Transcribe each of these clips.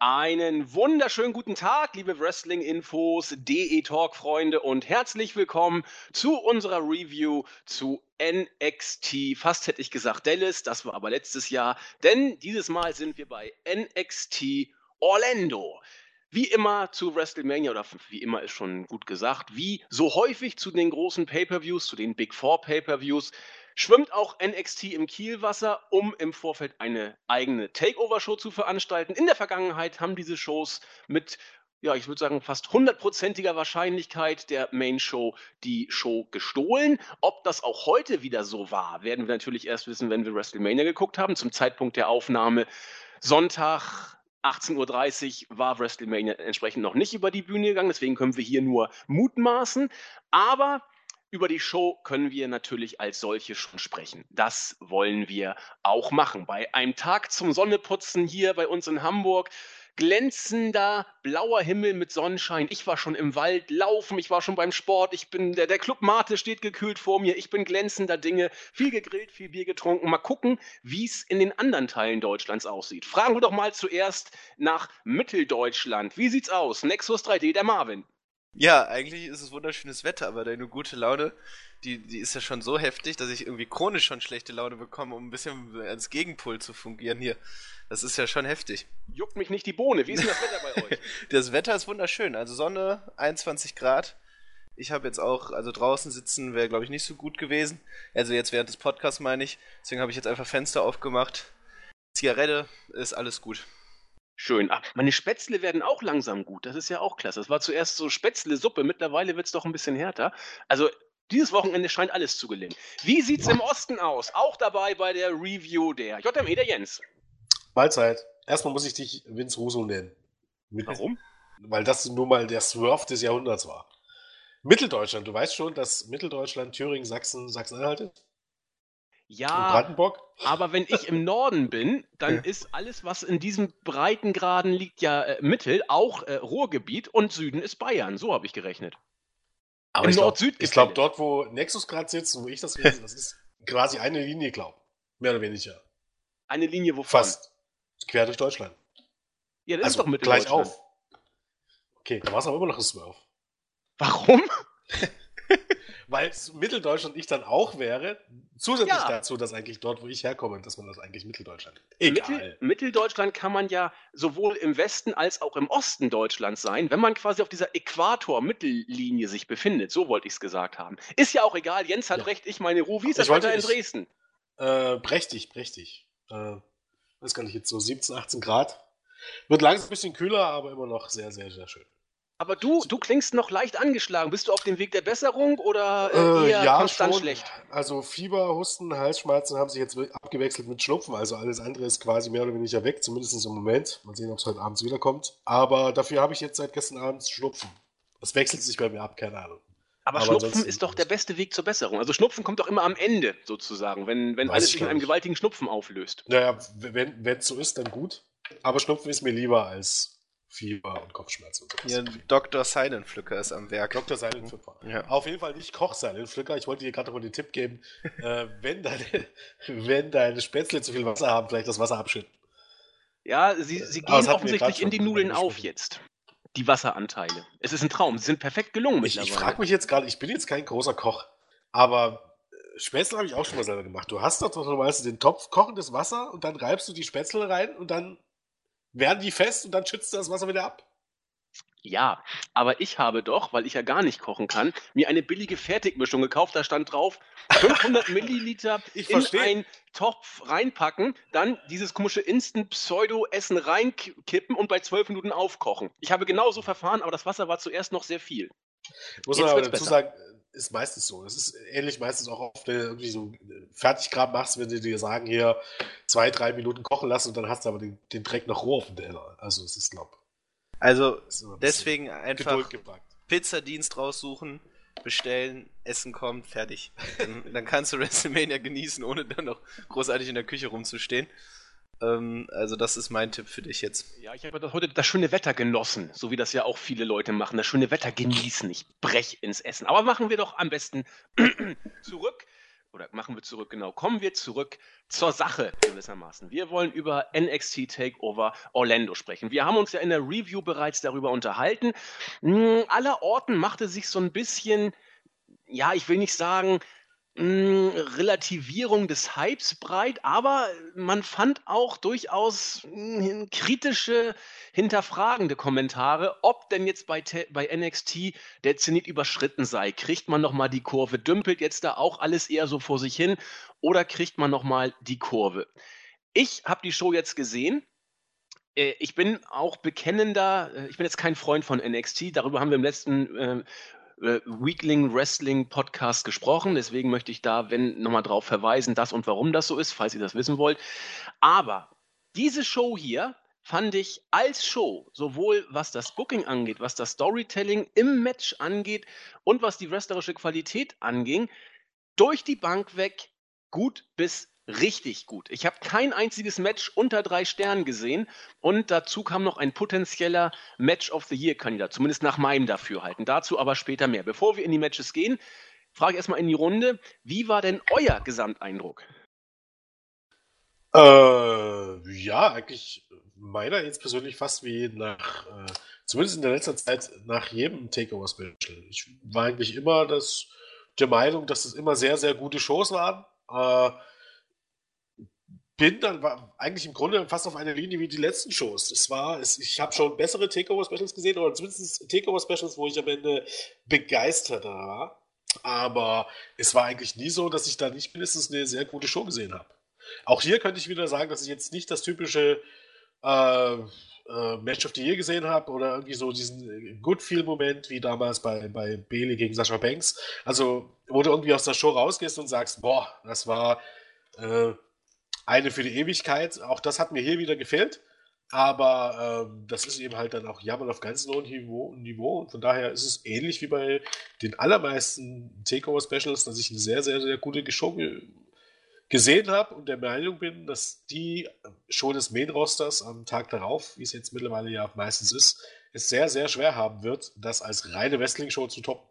Einen wunderschönen guten Tag, liebe Wrestling-Infos, DE-Talk-Freunde und herzlich willkommen zu unserer Review zu NXT. Fast hätte ich gesagt Dallas, das war aber letztes Jahr, denn dieses Mal sind wir bei NXT Orlando. Wie immer zu WrestleMania, oder wie immer ist schon gut gesagt, wie so häufig zu den großen Pay-Per-Views, zu den Big Four Pay-Per-Views, schwimmt auch NXT im Kielwasser, um im Vorfeld eine eigene Takeover-Show zu veranstalten. In der Vergangenheit haben diese Shows mit ja, ich würde sagen, fast hundertprozentiger Wahrscheinlichkeit der Main Show die Show gestohlen. Ob das auch heute wieder so war, werden wir natürlich erst wissen, wenn wir WrestleMania geguckt haben. Zum Zeitpunkt der Aufnahme Sonntag 18.30 Uhr war WrestleMania entsprechend noch nicht über die Bühne gegangen, deswegen können wir hier nur mutmaßen. Aber über die Show können wir natürlich als solche schon sprechen. Das wollen wir auch machen. Bei einem Tag zum Sonneputzen hier bei uns in Hamburg glänzender blauer Himmel mit Sonnenschein. Ich war schon im Wald laufen, ich war schon beim Sport, ich bin der, der Club Mate steht gekühlt vor mir, ich bin glänzender Dinge, viel gegrillt, viel Bier getrunken. Mal gucken, wie es in den anderen Teilen Deutschlands aussieht. Fragen wir doch mal zuerst nach Mitteldeutschland. Wie sieht's aus? Nexus 3D, der Marvin. Ja, eigentlich ist es wunderschönes Wetter, aber deine gute Laune, die, die ist ja schon so heftig, dass ich irgendwie chronisch schon schlechte Laune bekomme, um ein bisschen als Gegenpol zu fungieren hier. Das ist ja schon heftig. Juckt mich nicht die Bohne. Wie ist denn das Wetter bei euch? das Wetter ist wunderschön. Also Sonne, 21 Grad. Ich habe jetzt auch, also draußen sitzen wäre, glaube ich, nicht so gut gewesen. Also jetzt während des Podcasts meine ich. Deswegen habe ich jetzt einfach Fenster aufgemacht. Zigarette, ist alles gut. Schön. Ach, meine Spätzle werden auch langsam gut. Das ist ja auch klasse. Das war zuerst so Spätzle-Suppe. Mittlerweile wird es doch ein bisschen härter. Also dieses Wochenende scheint alles zu gelingen. Wie sieht es im Osten aus? Auch dabei bei der Review der JME, der Jens. Mahlzeit. Erstmal muss ich dich Vince Russo nennen. Mit, Warum? Weil das nun mal der Swerve des Jahrhunderts war. Mitteldeutschland, du weißt schon, dass Mitteldeutschland, Thüringen, Sachsen, Sachsen-Anhalt ist? Ja, Brandenburg? aber wenn ich im Norden bin, dann ja. ist alles, was in diesem Breitengraden liegt, ja äh, Mittel, auch äh, Ruhrgebiet und Süden ist Bayern. So habe ich gerechnet. Aber Im Nord-Süd Ich glaube, dort, wo Nexus gerade sitzt wo ich das lese, das ist quasi eine Linie, glaube Mehr oder weniger. Eine Linie wovon? Fast. Quer durch Deutschland. Ja, das also ist doch mit gleich auf. Okay, da war es aber immer noch ein Smurf. Warum? weil Mitteldeutschland ich dann auch wäre, zusätzlich ja. dazu, dass eigentlich dort, wo ich herkomme, dass man das eigentlich Mitteldeutschland. Egal. Mittel, Mitteldeutschland kann man ja sowohl im Westen als auch im Osten Deutschlands sein, wenn man quasi auf dieser Äquator-Mittellinie sich befindet. So wollte ich es gesagt haben. Ist ja auch egal. Jens hat ja. recht, ich meine Ruhe. Wie ist das Wetter in Dresden? Äh, prächtig, prächtig. Äh, weiß gar nicht, jetzt so 17, 18 Grad. Wird langsam ein bisschen kühler, aber immer noch sehr, sehr, sehr schön. Aber du, du klingst noch leicht angeschlagen. Bist du auf dem Weg der Besserung oder äh, äh eher ja, konstant schon. schlecht? Also Fieber, Husten, Halsschmerzen haben sich jetzt abgewechselt mit Schnupfen. Also alles andere ist quasi mehr oder weniger weg, zumindest im Moment. Mal sehen, ob es heute Abend wiederkommt. Aber dafür habe ich jetzt seit gestern Abend Schnupfen. Das wechselt sich bei mir ab, keine Ahnung. Aber, Aber Schnupfen ist doch der beste Weg zur Besserung. Also Schnupfen kommt doch immer am Ende sozusagen, wenn, wenn alles sich in einem gewaltigen Schnupfen auflöst. Naja, wenn es so ist, dann gut. Aber Schnupfen ist mir lieber als Fieber und Kopfschmerzen und sowas. Ja, Dr. Silent Pflücker ist am Werk. Dr. Silent Pflücker. Ja. Auf jeden Fall nicht Koch Silent Pflücker. Ich wollte dir gerade noch den Tipp geben, äh, wenn, deine, wenn deine Spätzle zu viel Wasser haben, vielleicht das Wasser abschütten. Ja, sie, sie gehen offensichtlich in die Nudeln auf jetzt. Die Wasseranteile. Es ist ein Traum. Sie sind perfekt gelungen ich. Ich frage mich jetzt gerade, ich bin jetzt kein großer Koch, aber äh, Spätzle habe ich auch schon mal selber gemacht. Du hast doch normalerweise den Topf kochendes Wasser und dann reibst du die Spätzle rein und dann werden die fest und dann schützt du das Wasser wieder ab. Ja, aber ich habe doch, weil ich ja gar nicht kochen kann, mir eine billige Fertigmischung gekauft. Da stand drauf 500 Milliliter in versteh. einen Topf reinpacken, dann dieses komische Instant-Pseudo-Essen reinkippen und bei 12 Minuten aufkochen. Ich habe genauso verfahren, aber das Wasser war zuerst noch sehr viel. Muss man aber dazu sagen, ist meistens so. Es ist ähnlich meistens auch oft, wenn du irgendwie so Fertigkram machst, wenn sie dir sagen, hier zwei, drei Minuten kochen lassen und dann hast du aber den, den Dreck noch roh auf dem Teller. Also es ist glaub. Also ein deswegen einfach Pizzadienst raussuchen, bestellen, Essen kommt, fertig. Dann, dann kannst du WrestleMania genießen, ohne dann noch großartig in der Küche rumzustehen. Ähm, also das ist mein Tipp für dich jetzt. Ja, ich habe heute das schöne Wetter genossen, so wie das ja auch viele Leute machen. Das schöne Wetter genießen. Ich brech ins Essen. Aber machen wir doch am besten zurück oder machen wir zurück, genau, kommen wir zurück zur Sache gewissermaßen. Wir wollen über NXT Takeover Orlando sprechen. Wir haben uns ja in der Review bereits darüber unterhalten. Hm, aller Orten machte sich so ein bisschen, ja, ich will nicht sagen, Relativierung des Hypes breit, aber man fand auch durchaus hm, kritische, hinterfragende Kommentare, ob denn jetzt bei, bei NXT der Zenit überschritten sei. Kriegt man nochmal die Kurve? Dümpelt jetzt da auch alles eher so vor sich hin oder kriegt man nochmal die Kurve? Ich habe die Show jetzt gesehen. Äh, ich bin auch bekennender, äh, ich bin jetzt kein Freund von NXT, darüber haben wir im letzten äh, Weekling Wrestling Podcast gesprochen. Deswegen möchte ich da, wenn, nochmal drauf verweisen, das und warum das so ist, falls ihr das wissen wollt. Aber diese Show hier fand ich als Show, sowohl was das Booking angeht, was das Storytelling im Match angeht und was die wrestlerische Qualität anging, durch die Bank weg gut bis richtig gut. Ich habe kein einziges Match unter drei Sternen gesehen und dazu kam noch ein potenzieller Match of the Year-Kandidat, zumindest nach meinem Dafürhalten. Dazu aber später mehr. Bevor wir in die Matches gehen, frage ich erstmal in die Runde, wie war denn euer Gesamteindruck? Äh, ja, eigentlich meiner jetzt persönlich fast wie nach, äh, zumindest in der letzten Zeit, nach jedem Takeover-Special. Ich war eigentlich immer das, der Meinung, dass es immer sehr, sehr gute Shows waren. Äh, bin dann eigentlich im Grunde fast auf einer Linie wie die letzten Shows. Es war, es, ich habe schon bessere Takeover-Specials gesehen, oder zumindest Takeover-Specials, wo ich am Ende begeistert war. Aber es war eigentlich nie so, dass ich da nicht mindestens eine sehr gute Show gesehen habe. Auch hier könnte ich wieder sagen, dass ich jetzt nicht das typische äh, äh, Match of the Year gesehen habe oder irgendwie so diesen Good Feel-Moment wie damals bei, bei Bailey gegen Sascha Banks. Also, wo du irgendwie aus der Show rausgehst und sagst, boah, das war äh, eine für die Ewigkeit. Auch das hat mir hier wieder gefehlt. Aber ähm, das ist eben halt dann auch Jammern auf ganz hohem Niveau, Niveau. Und von daher ist es ähnlich wie bei den allermeisten Takeover-Specials, dass ich eine sehr, sehr, sehr gute Show gesehen habe und der Meinung bin, dass die Show des Main-Rosters am Tag darauf, wie es jetzt mittlerweile ja meistens ist, es sehr, sehr schwer haben wird, das als reine Wrestling-Show zu toppen.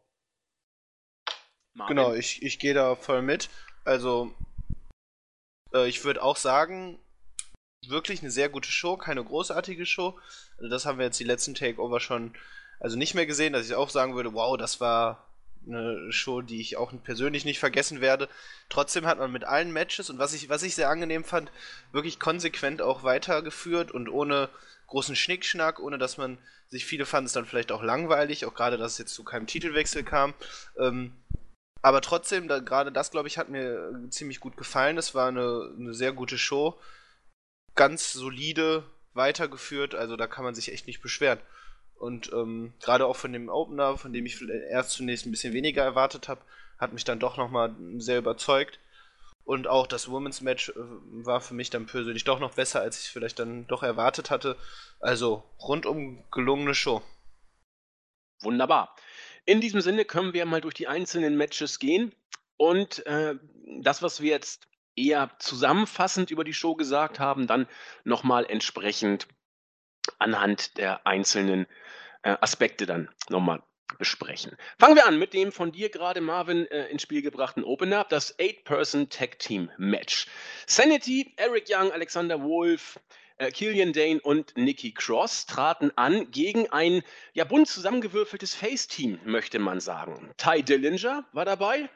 Marvin. Genau, ich, ich gehe da voll mit. Also äh, ich würde auch sagen, wirklich eine sehr gute Show, keine großartige Show. Also das haben wir jetzt die letzten Takeover schon also nicht mehr gesehen, dass ich auch sagen würde, wow, das war eine Show, die ich auch persönlich nicht vergessen werde. Trotzdem hat man mit allen Matches und was ich, was ich sehr angenehm fand, wirklich konsequent auch weitergeführt und ohne großen Schnickschnack, ohne dass man sich viele fanden es dann vielleicht auch langweilig, auch gerade, dass es jetzt zu keinem Titelwechsel kam. Ähm, aber trotzdem, da, gerade das, glaube ich, hat mir äh, ziemlich gut gefallen. Es war eine, eine sehr gute Show. Ganz solide weitergeführt, also da kann man sich echt nicht beschweren. Und ähm, gerade auch von dem Opener, von dem ich erst zunächst ein bisschen weniger erwartet habe, hat mich dann doch nochmal sehr überzeugt. Und auch das Women's Match äh, war für mich dann persönlich doch noch besser, als ich vielleicht dann doch erwartet hatte. Also rundum gelungene Show. Wunderbar. In diesem Sinne können wir mal durch die einzelnen Matches gehen und äh, das, was wir jetzt eher zusammenfassend über die Show gesagt haben, dann nochmal entsprechend anhand der einzelnen äh, Aspekte dann nochmal besprechen. Fangen wir an mit dem von dir gerade, Marvin, äh, ins Spiel gebrachten Opener, das Eight-Person-Tag-Team-Match. Sanity, Eric Young, Alexander Wolf, äh, Killian Dane und Nikki Cross traten an gegen ein ja bunt zusammengewürfeltes Face-Team, möchte man sagen. Ty Dillinger war dabei,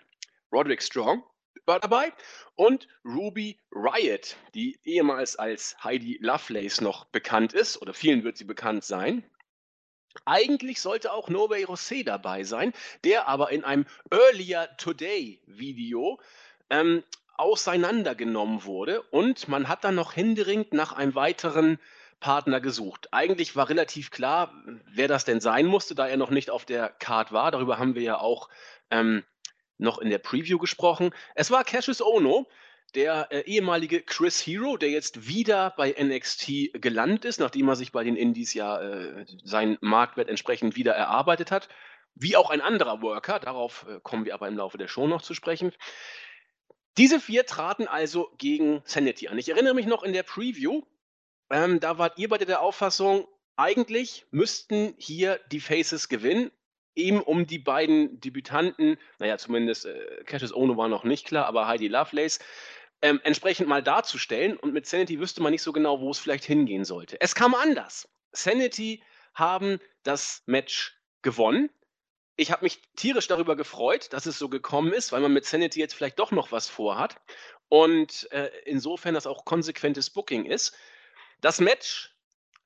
Roderick Strong war dabei und Ruby Riot, die ehemals als Heidi Lovelace noch bekannt ist, oder vielen wird sie bekannt sein. Eigentlich sollte auch Nobey Rosé dabei sein, der aber in einem Earlier Today Video ähm, auseinandergenommen wurde und man hat dann noch händeringend nach einem weiteren Partner gesucht. Eigentlich war relativ klar, wer das denn sein musste, da er noch nicht auf der Card war. Darüber haben wir ja auch ähm, noch in der Preview gesprochen. Es war Cassius Ono, der äh, ehemalige Chris Hero, der jetzt wieder bei NXT gelandet ist, nachdem er sich bei den Indies ja äh, seinen Marktwert entsprechend wieder erarbeitet hat. Wie auch ein anderer Worker, darauf äh, kommen wir aber im Laufe der Show noch zu sprechen. Diese vier traten also gegen Sanity an. Ich erinnere mich noch in der Preview, ähm, da wart ihr beide der Auffassung, eigentlich müssten hier die Faces gewinnen. eben um die beiden Debütanten, naja, zumindest äh, Cassius Ono war noch nicht klar, aber Heidi Lovelace, ähm, entsprechend mal darzustellen. Und mit Sanity wüsste man nicht so genau, wo es vielleicht hingehen sollte. Es kam anders. Sanity haben das Match gewonnen. Ich habe mich tierisch darüber gefreut, dass es so gekommen ist, weil man mit Sanity jetzt vielleicht doch noch was vorhat. Und äh, insofern das auch konsequentes Booking ist. Das Match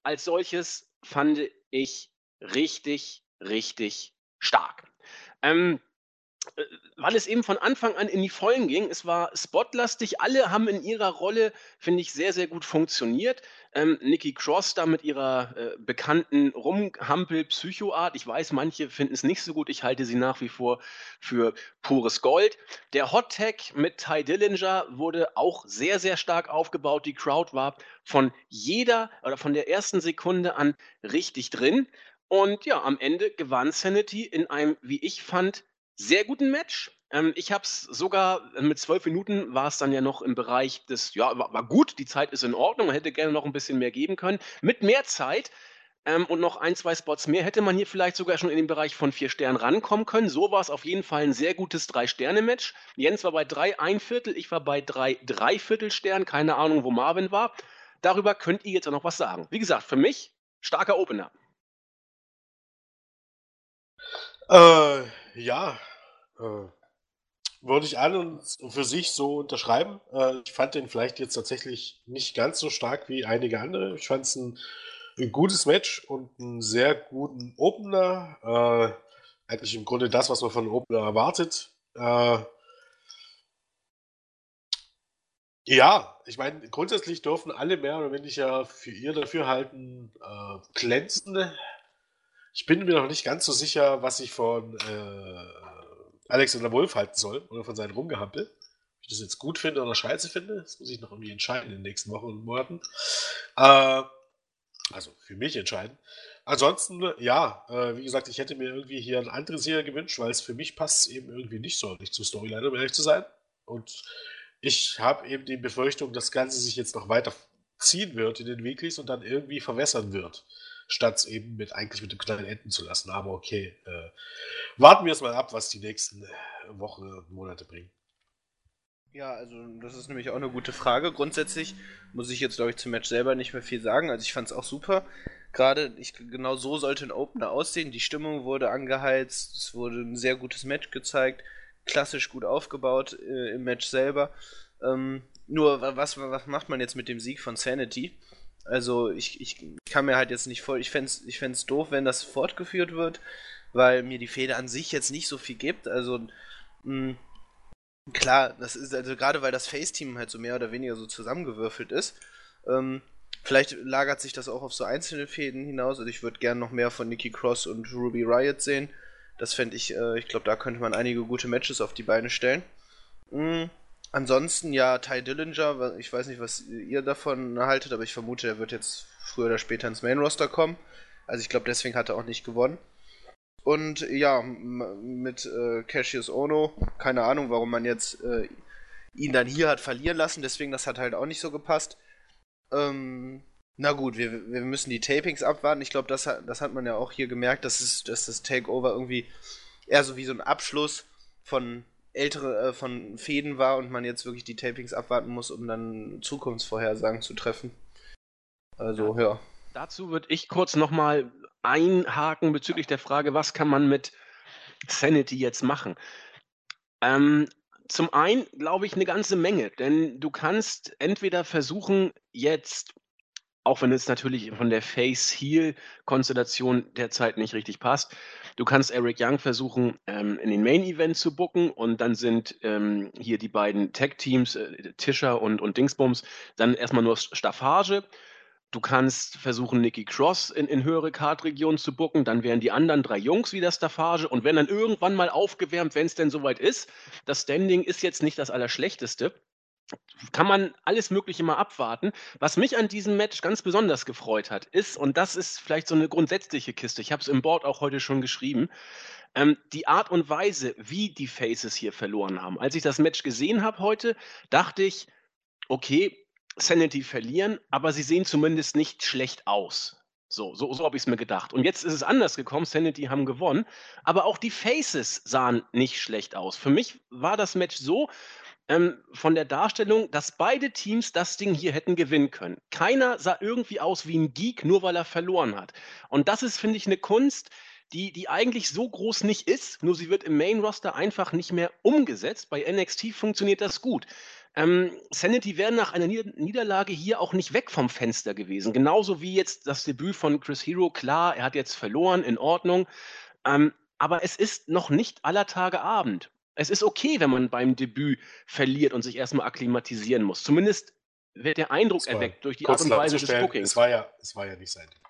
als solches fand ich richtig, richtig stark. Ähm, äh, weil es eben von Anfang an in die Vollen ging. Es war spotlastig. Alle haben in ihrer Rolle, finde ich, sehr, sehr gut funktioniert. Ähm, Nikki Cross da mit ihrer äh, bekannten Rumhampel-Psychoart. Ich weiß, manche finden es nicht so gut. Ich halte sie nach wie vor für pures Gold. Der Hot Tag mit Ty Dillinger wurde auch sehr, sehr stark aufgebaut. Die Crowd war von jeder oder von der ersten Sekunde an richtig drin. Und ja, am Ende gewann Sanity in einem, wie ich fand, sehr guten Match. Ähm, ich habe es sogar äh, mit zwölf Minuten war es dann ja noch im Bereich des, ja, war, war, gut, die Zeit ist in Ordnung, man hätte gerne noch ein bisschen mehr geben können. Mit mehr Zeit ähm, und noch ein, zwei Spots mehr hätte man hier vielleicht sogar schon in den Bereich von vier Sternen rankommen können. So war es auf jeden Fall ein sehr gutes Drei-Sterne-Match. Jens war bei drei ein Viertel, ich war bei drei Dreiviertel Sternen, keine Ahnung, wo Marvin war. Darüber könnt ihr jetzt auch noch was sagen. Wie gesagt, für mich starker Opener. Äh, ja, äh, würde ich an und für sich so unterschreiben. Äh, ich fand den vielleicht jetzt tatsächlich nicht ganz so stark wie einige andere. Ich fand es ein, ein, gutes Match und einen sehr guten Opener. Äh, eigentlich im Grunde das, was man von Opener erwartet. Äh, ja, ich meine, grundsätzlich dürfen alle mehr oder weniger für ihr dafür halten, äh, glänzen ich bin mir noch nicht ganz so sicher, was ich von äh, Alexander Wolf halten soll oder von seinem Rumgehampel. Ob ich das jetzt gut finde oder scheiße finde, das muss ich noch irgendwie entscheiden in den nächsten Wochen und Monaten. Äh, also für mich entscheiden. Ansonsten, ja, äh, wie gesagt, ich hätte mir irgendwie hier ein anderes hier gewünscht, weil es für mich passt eben irgendwie nicht so nicht zur Storyline, um ehrlich zu sein. Und ich habe eben die Befürchtung, dass das Ganze sich jetzt noch weiter ziehen wird in den Weeklies und dann irgendwie verwässern wird statt es eben mit eigentlich mit dem Knall enden zu lassen. Aber okay, äh, warten wir es mal ab, was die nächsten äh, Wochen und Monate bringen. Ja, also das ist nämlich auch eine gute Frage. Grundsätzlich muss ich jetzt, glaube ich, zum Match selber nicht mehr viel sagen. Also ich fand es auch super. Gerade, ich, genau so sollte ein Opener aussehen. Die Stimmung wurde angeheizt, es wurde ein sehr gutes Match gezeigt, klassisch gut aufgebaut äh, im Match selber. Ähm, nur, was, was macht man jetzt mit dem Sieg von Sanity? Also ich, ich kann mir halt jetzt nicht voll. Ich fände es ich fänd's doof, wenn das fortgeführt wird, weil mir die Fehde an sich jetzt nicht so viel gibt. Also mh, hm, klar, das ist also gerade weil das Face-Team halt so mehr oder weniger so zusammengewürfelt ist. Ähm, vielleicht lagert sich das auch auf so einzelne Fäden hinaus. Also ich würde gerne noch mehr von Nikki Cross und Ruby Riot sehen. Das fände ich, äh, ich glaube, da könnte man einige gute Matches auf die Beine stellen. Mhm. Ansonsten ja, Ty Dillinger, ich weiß nicht, was ihr davon haltet, aber ich vermute, er wird jetzt früher oder später ins Main Roster kommen. Also ich glaube, deswegen hat er auch nicht gewonnen. Und ja, mit äh, Cassius Ono, keine Ahnung, warum man jetzt äh, ihn dann hier hat verlieren lassen, deswegen das hat halt auch nicht so gepasst. Ähm, na gut, wir, wir müssen die Tapings abwarten. Ich glaube, das, das hat man ja auch hier gemerkt, dass, es, dass das Takeover irgendwie eher so wie so ein Abschluss von ältere äh, von Fäden war und man jetzt wirklich die Tapings abwarten muss, um dann Zukunftsvorhersagen zu treffen. Also, ja. Dazu würde ich kurz nochmal einhaken bezüglich der Frage, was kann man mit Sanity jetzt machen? Ähm, zum einen glaube ich eine ganze Menge, denn du kannst entweder versuchen, jetzt auch wenn es natürlich von der Face-Heel-Konstellation derzeit nicht richtig passt. Du kannst Eric Young versuchen, ähm, in den Main-Event zu booken und dann sind ähm, hier die beiden Tag-Teams, äh, Tischer und, und Dingsbums, dann erstmal nur Staffage. Du kannst versuchen, Nikki Cross in, in höhere Kartregionen zu booken. Dann wären die anderen drei Jungs wieder Staffage und werden dann irgendwann mal aufgewärmt, wenn es denn soweit ist. Das Standing ist jetzt nicht das Allerschlechteste kann man alles Mögliche mal abwarten. Was mich an diesem Match ganz besonders gefreut hat, ist, und das ist vielleicht so eine grundsätzliche Kiste, ich habe es im Board auch heute schon geschrieben, ähm, die Art und Weise, wie die Faces hier verloren haben. Als ich das Match gesehen habe heute, dachte ich, okay, Sanity verlieren, aber sie sehen zumindest nicht schlecht aus. So, so, so habe ich es mir gedacht. Und jetzt ist es anders gekommen. Sanity haben gewonnen. Aber auch die Faces sahen nicht schlecht aus. Für mich war das Match so, ähm, von der Darstellung, dass beide Teams das Ding hier hätten gewinnen können. Keiner sah irgendwie aus wie ein Geek, nur weil er verloren hat. Und das ist, finde ich, eine Kunst, die, die eigentlich so groß nicht ist, nur sie wird im Main-Roster einfach nicht mehr umgesetzt. Bei NXT funktioniert das gut. Ähm, Sanity wäre nach einer Niederlage hier auch nicht weg vom Fenster gewesen. Genauso wie jetzt das Debüt von Chris Hero. Klar, er hat jetzt verloren, in Ordnung. Ähm, aber es ist noch nicht aller Tage Abend. Es ist okay, wenn man beim Debüt verliert und sich erstmal akklimatisieren muss. Zumindest wird der Eindruck erweckt durch die Art und Weise des Bookings. Es war, ja, es war ja nicht sein Debüt.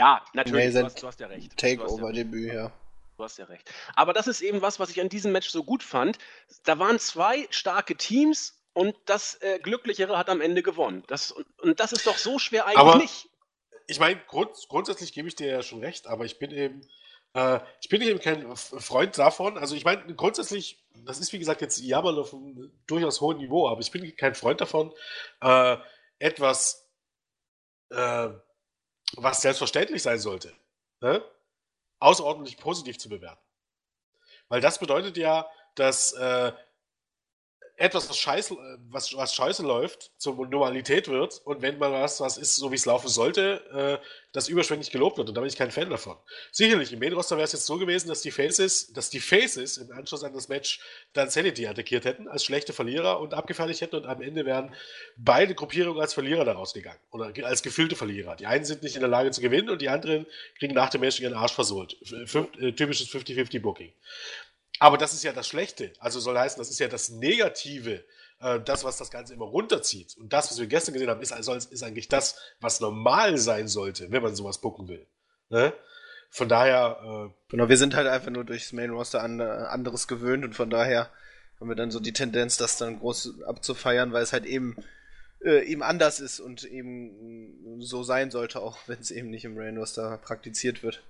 Ja, natürlich, nee, du, hast, du, hast, ja recht. Takeover-Debüt, ja. Du hast ja recht. Aber das ist eben was, was ich an diesem Match so gut fand. Da waren zwei starke Teams und das äh, Glücklichere hat am Ende gewonnen. Das, und, und das ist doch so schwer eigentlich aber, nicht. Ich meine, grund, grundsätzlich gebe ich dir ja schon recht, aber ich bin eben, äh, ich bin eben kein Freund davon. Also ich meine, grundsätzlich, das ist wie gesagt jetzt Jammern auf einem durchaus hohen Niveau, aber ich bin kein Freund davon, äh, etwas äh, was selbstverständlich sein sollte, ne? außerordentlich positiv zu bewerten. Weil das bedeutet ja, dass äh, etwas, was scheiße, was, was scheiße läuft, zur Normalität wird und wenn man was, was ist, so wie es laufen sollte, äh, das überschwänglich gelobt wird und da bin ich kein Fan davon. Sicherlich, im Main-Roster wäre es jetzt so gewesen, dass die Faces, dass die Faces im Anschluss an das Match dann Sanity attackiert hätten, als schlechte Verlierer und abgefertigt hätten und am Ende wären beide Gruppierungen als Verlierer daraus gegangen oder als gefühlte Verlierer. Die einen sind nicht in der Lage zu gewinnen und die anderen kriegen nach dem Match ihren Arsch versohlt. Fünf, äh, typisches 50-50-Booking. Aber das ist ja das Schlechte. Also soll heißen, das ist ja das Negative, äh, das, was das Ganze immer runterzieht. Und das, was wir gestern gesehen haben, ist, also, ist eigentlich das, was normal sein sollte, wenn man sowas gucken will. Ne? Von daher. Äh, genau, wir sind halt einfach nur durchs Main Roster an, äh, anderes gewöhnt und von daher haben wir dann so die Tendenz, das dann groß abzufeiern, weil es halt eben äh, eben anders ist und eben so sein sollte, auch wenn es eben nicht im Main Roster praktiziert wird.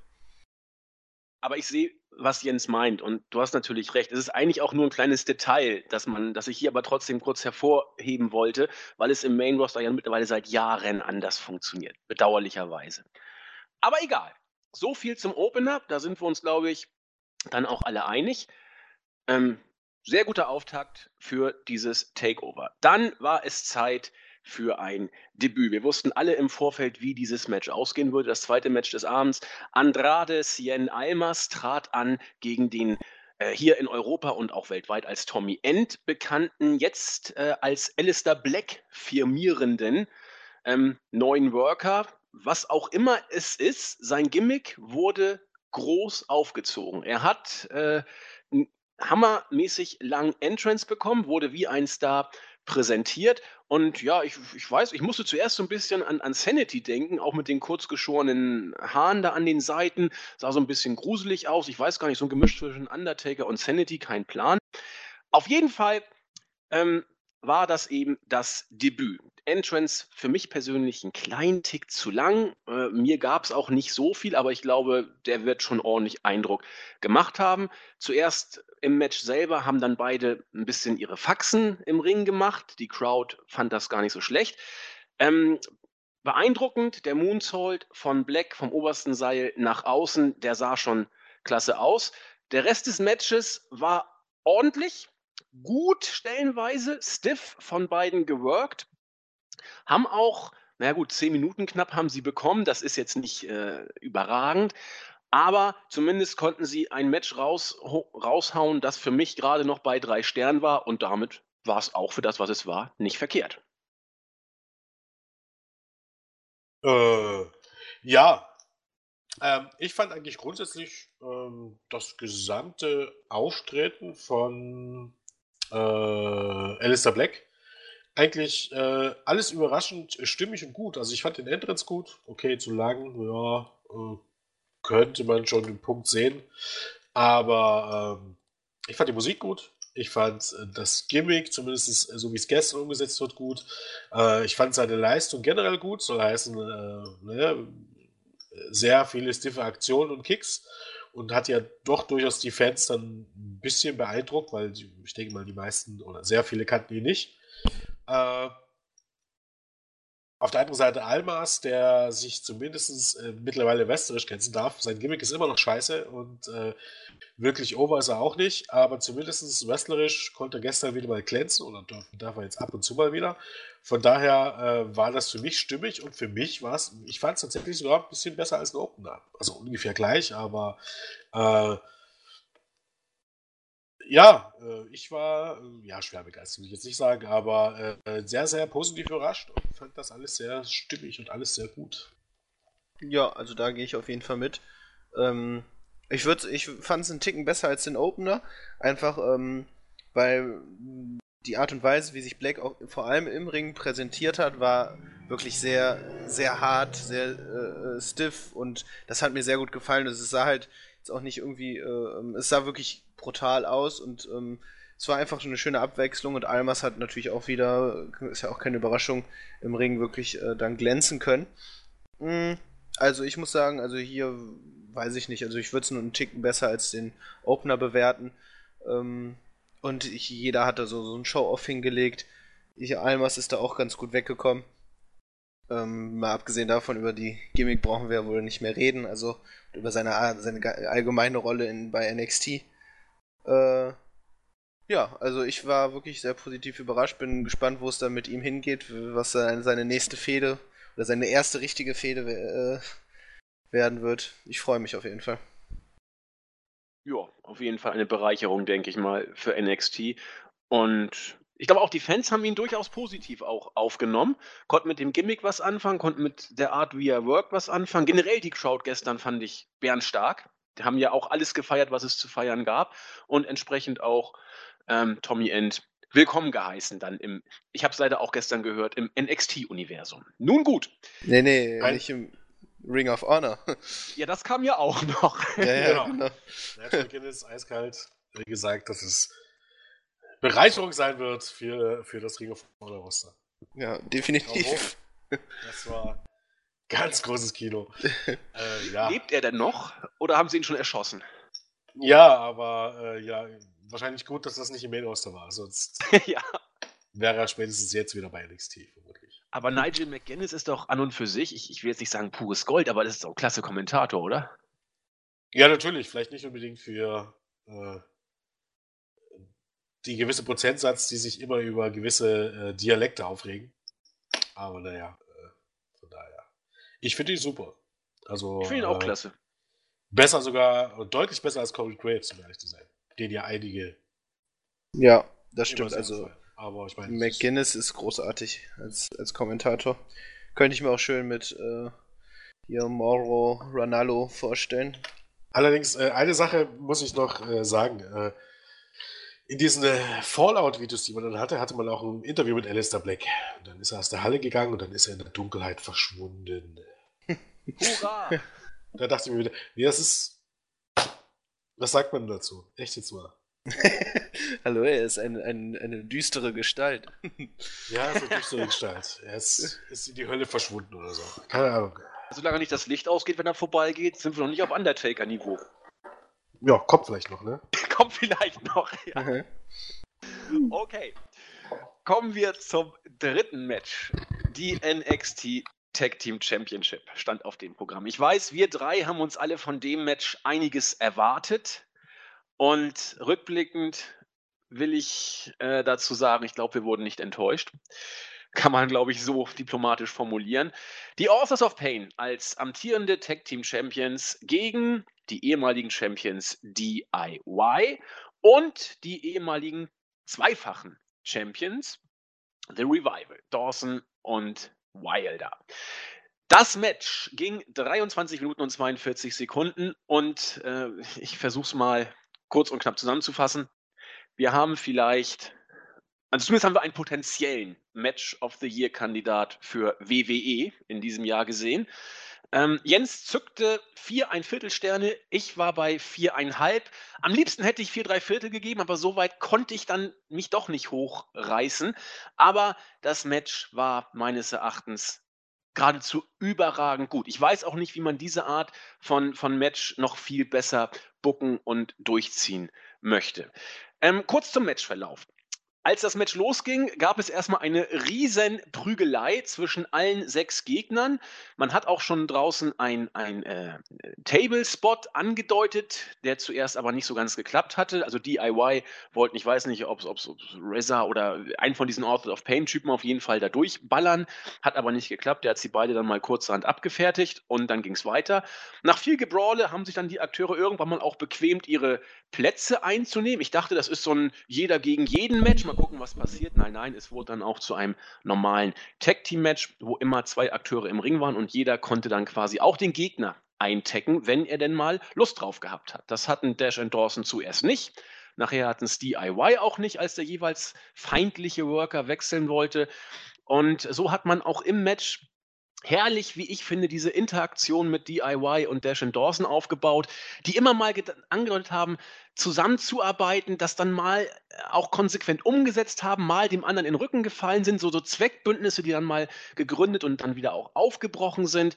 Aber ich sehe, was Jens meint und du hast natürlich recht. Es ist eigentlich auch nur ein kleines Detail, das man, das ich hier aber trotzdem kurz hervorheben wollte, weil es im Main Roster ja mittlerweile seit Jahren anders funktioniert, bedauerlicherweise. Aber egal. So viel zum Opener. Da sind wir uns, glaube ich, dann auch alle einig. Ähm, sehr guter Auftakt für dieses Takeover. Dann war es Zeit für ein Debüt. Wir wussten alle im Vorfeld, wie dieses Match ausgehen würde. Das zweite Match des Abends. Andrade Cien Almas trat an gegen den äh, hier in Europa und auch weltweit als Tommy End bekannten, jetzt äh, als Alistair Black firmierenden ähm, neuen Worker. Was auch immer es ist, sein Gimmick wurde groß aufgezogen. Er hat äh, hammermäßig lang Entrance bekommen, wurde wie ein Star präsentiert. Und ja, ich, ich weiß, ich musste zuerst so ein bisschen an, an Sanity denken, auch mit den kurzgeschorenen Haaren da an den Seiten. Sah so ein bisschen gruselig aus. Ich weiß gar nicht, so ein Gemisch zwischen Undertaker und Sanity, kein Plan. Auf jeden Fall ähm, war das eben das Debüt. Entrance für mich persönlich ein kleinen Tick zu lang. Äh, mir gab es auch nicht so viel, aber ich glaube, der wird schon ordentlich Eindruck gemacht haben. Zuerst im Match selber haben dann beide ein bisschen ihre Faxen im Ring gemacht. Die Crowd fand das gar nicht so schlecht. Ähm, beeindruckend, der Moonsault von Black vom obersten Seil nach außen, der sah schon klasse aus. Der Rest des Matches war ordentlich, gut stellenweise, stiff von beiden geworkt. Haben auch, na gut, zehn Minuten knapp haben sie bekommen. Das ist jetzt nicht äh, überragend. Aber zumindest konnten sie ein Match raus, raushauen, das für mich gerade noch bei drei Sternen war. Und damit war es auch für das, was es war, nicht verkehrt. Äh, ja. Ähm, ich fand eigentlich grundsätzlich ähm, das gesamte Auftreten von äh, Alistair Black eigentlich äh, alles überraschend stimmig und gut. Also ich fand den Entrance gut. Okay, zu lang, ja, äh, könnte man schon den Punkt sehen. Aber ähm, ich fand die Musik gut. Ich fand äh, das Gimmick, zumindest so wie es gestern umgesetzt wird, gut. Äh, ich fand seine Leistung generell gut, soll heißen, äh, ne, sehr viele stiffe Aktionen und Kicks und hat ja doch durchaus die Fans dann ein bisschen beeindruckt, weil ich denke mal, die meisten oder sehr viele kannten ihn nicht. Äh, auf der anderen Seite Almas, der sich zumindest äh, mittlerweile westerisch kennen darf. Sein Gimmick ist immer noch scheiße und äh, wirklich over ist er auch nicht, aber zumindest wrestlerisch konnte er gestern wieder mal glänzen oder darf, darf er jetzt ab und zu mal wieder. Von daher äh, war das für mich stimmig und für mich war es, ich fand es tatsächlich sogar ein bisschen besser als ein Opener. Also ungefähr gleich, aber äh, ja, äh, ich war, äh, ja, schwer begeistert, will ich jetzt nicht sagen, aber äh, sehr, sehr positiv überrascht und fand das alles sehr stimmig und alles sehr gut. Ja, also da gehe ich auf jeden Fall mit. Ähm, ich ich fand es einen Ticken besser als den Opener, einfach ähm, weil die Art und Weise, wie sich Black auch vor allem im Ring präsentiert hat, war wirklich sehr, sehr hart, sehr äh, stiff und das hat mir sehr gut gefallen. Es sah halt jetzt auch nicht irgendwie, äh, es sah wirklich brutal aus und ähm, es war einfach so eine schöne Abwechslung und Almas hat natürlich auch wieder, ist ja auch keine Überraschung, im Ring wirklich äh, dann glänzen können. Mm, also ich muss sagen, also hier weiß ich nicht, also ich würde es nur einen Ticken besser als den Opener bewerten. Ähm, und ich, jeder hatte so, so ein Show-Off hingelegt. Ich, Almas ist da auch ganz gut weggekommen. Ähm, mal abgesehen davon, über die Gimmick brauchen wir wohl nicht mehr reden, also über seine, seine allgemeine Rolle in, bei NXT. Äh, ja, also ich war wirklich sehr positiv überrascht, bin gespannt, wo es dann mit ihm hingeht, was seine nächste Fehde oder seine erste richtige Fehde äh, werden wird. Ich freue mich auf jeden Fall. Ja, auf jeden Fall eine Bereicherung, denke ich mal, für NXT. Und ich glaube auch die Fans haben ihn durchaus positiv auch aufgenommen, konnten mit dem Gimmick was anfangen, konnten mit der Art, wie er workt, was anfangen. Generell die Crowd gestern fand ich bärenstark. Die haben ja auch alles gefeiert, was es zu feiern gab und entsprechend auch ähm, Tommy End willkommen geheißen dann im, ich habe es leider auch gestern gehört, im NXT-Universum. Nun gut. Nee, nee, Ein, nicht im Ring of Honor. ja, das kam ja auch noch. Ja, ja, genau. genau. ist eiskalt gesagt, dass es Bereicherung sein wird für, für das Ring of Honor Roster. Ja, definitiv. Das war Ganz großes Kino. äh, ja. Lebt er denn noch oder haben sie ihn schon erschossen? Ja, aber äh, ja, wahrscheinlich gut, dass das nicht im Main Roster war. Sonst ja. wäre er spätestens jetzt wieder bei NXT, vermutlich. Aber Nigel McGuinness ist doch an und für sich, ich, ich will jetzt nicht sagen pures Gold, aber das ist auch ein klasse Kommentator, oder? Ja, natürlich. Vielleicht nicht unbedingt für äh, die gewisse Prozentsatz, die sich immer über gewisse äh, Dialekte aufregen. Aber naja, ich finde ihn super. Also, ich finde ihn auch äh, klasse. Besser sogar, deutlich besser als Corey Graves, um ehrlich zu sein. Den ja einige. Ja, das stimmt. Also, aber ich meine. McGuinness ist, ist großartig als, als Kommentator. Könnte ich mir auch schön mit äh, hier Mauro Ranallo vorstellen. Allerdings, äh, eine Sache muss ich noch äh, sagen. Äh, in diesen äh, Fallout-Videos, die man dann hatte, hatte man auch ein Interview mit Alistair Black. Und dann ist er aus der Halle gegangen und dann ist er in der Dunkelheit verschwunden. Hurra! da dachte ich mir wieder, nee, das ist. Was sagt man dazu? Echt jetzt mal. Hallo, er ist ein, ein, eine düstere Gestalt. ja, ist eine düstere Gestalt. Er ist, ist in die Hölle verschwunden oder so. Keine Ahnung. Solange nicht das Licht ausgeht, wenn er vorbeigeht, sind wir noch nicht auf Undertaker-Niveau. Ja, kommt vielleicht noch, ne? kommt vielleicht noch, ja. Okay. Kommen wir zum dritten Match. Die NXT Tag Team Championship stand auf dem Programm. Ich weiß, wir drei haben uns alle von dem Match einiges erwartet. Und rückblickend will ich äh, dazu sagen, ich glaube, wir wurden nicht enttäuscht. Kann man, glaube ich, so diplomatisch formulieren. Die Authors of Pain als amtierende Tag Team Champions gegen die ehemaligen Champions DIY und die ehemaligen zweifachen Champions The Revival, Dawson und Wilder. Das Match ging 23 Minuten und 42 Sekunden und äh, ich versuche es mal kurz und knapp zusammenzufassen. Wir haben vielleicht, also zumindest haben wir einen potenziellen Match of the Year Kandidat für WWE in diesem Jahr gesehen. Ähm, Jens zückte vier ein Viertel Sterne, ich war bei viereinhalb. Am liebsten hätte ich vier drei Viertel gegeben, aber so weit konnte ich dann mich doch nicht hochreißen. Aber das Match war meines Erachtens geradezu überragend gut. Ich weiß auch nicht, wie man diese Art von, von Match noch viel besser bucken und durchziehen möchte. Ähm, kurz zum Matchverlauf. Als das Match losging, gab es erstmal eine riesen Prügelei zwischen allen sechs Gegnern. Man hat auch schon draußen ein, ein äh, Table-Spot angedeutet, der zuerst aber nicht so ganz geklappt hatte. Also DIY wollten, ich weiß nicht, ob es Reza oder ein von diesen Author of Pain-Typen auf jeden Fall da durchballern. Hat aber nicht geklappt. Der hat sie beide dann mal kurzerhand abgefertigt und dann ging es weiter. Nach viel Gebrawle haben sich dann die Akteure irgendwann mal auch bequemt, ihre Plätze einzunehmen. Ich dachte, das ist so ein jeder gegen jeden Match. Mal gucken, was passiert. Nein, nein, es wurde dann auch zu einem normalen Tag-Team-Match, wo immer zwei Akteure im Ring waren und jeder konnte dann quasi auch den Gegner eintecken, wenn er denn mal Lust drauf gehabt hat. Das hatten Dash und Dawson zuerst nicht. Nachher hatten es DIY auch nicht, als der jeweils feindliche Worker wechseln wollte. Und so hat man auch im Match herrlich, wie ich finde, diese Interaktion mit DIY und Dash and Dawson aufgebaut, die immer mal angedeutet haben, zusammenzuarbeiten, das dann mal äh, auch konsequent umgesetzt haben, mal dem anderen in den Rücken gefallen sind, so, so Zweckbündnisse, die dann mal gegründet und dann wieder auch aufgebrochen sind.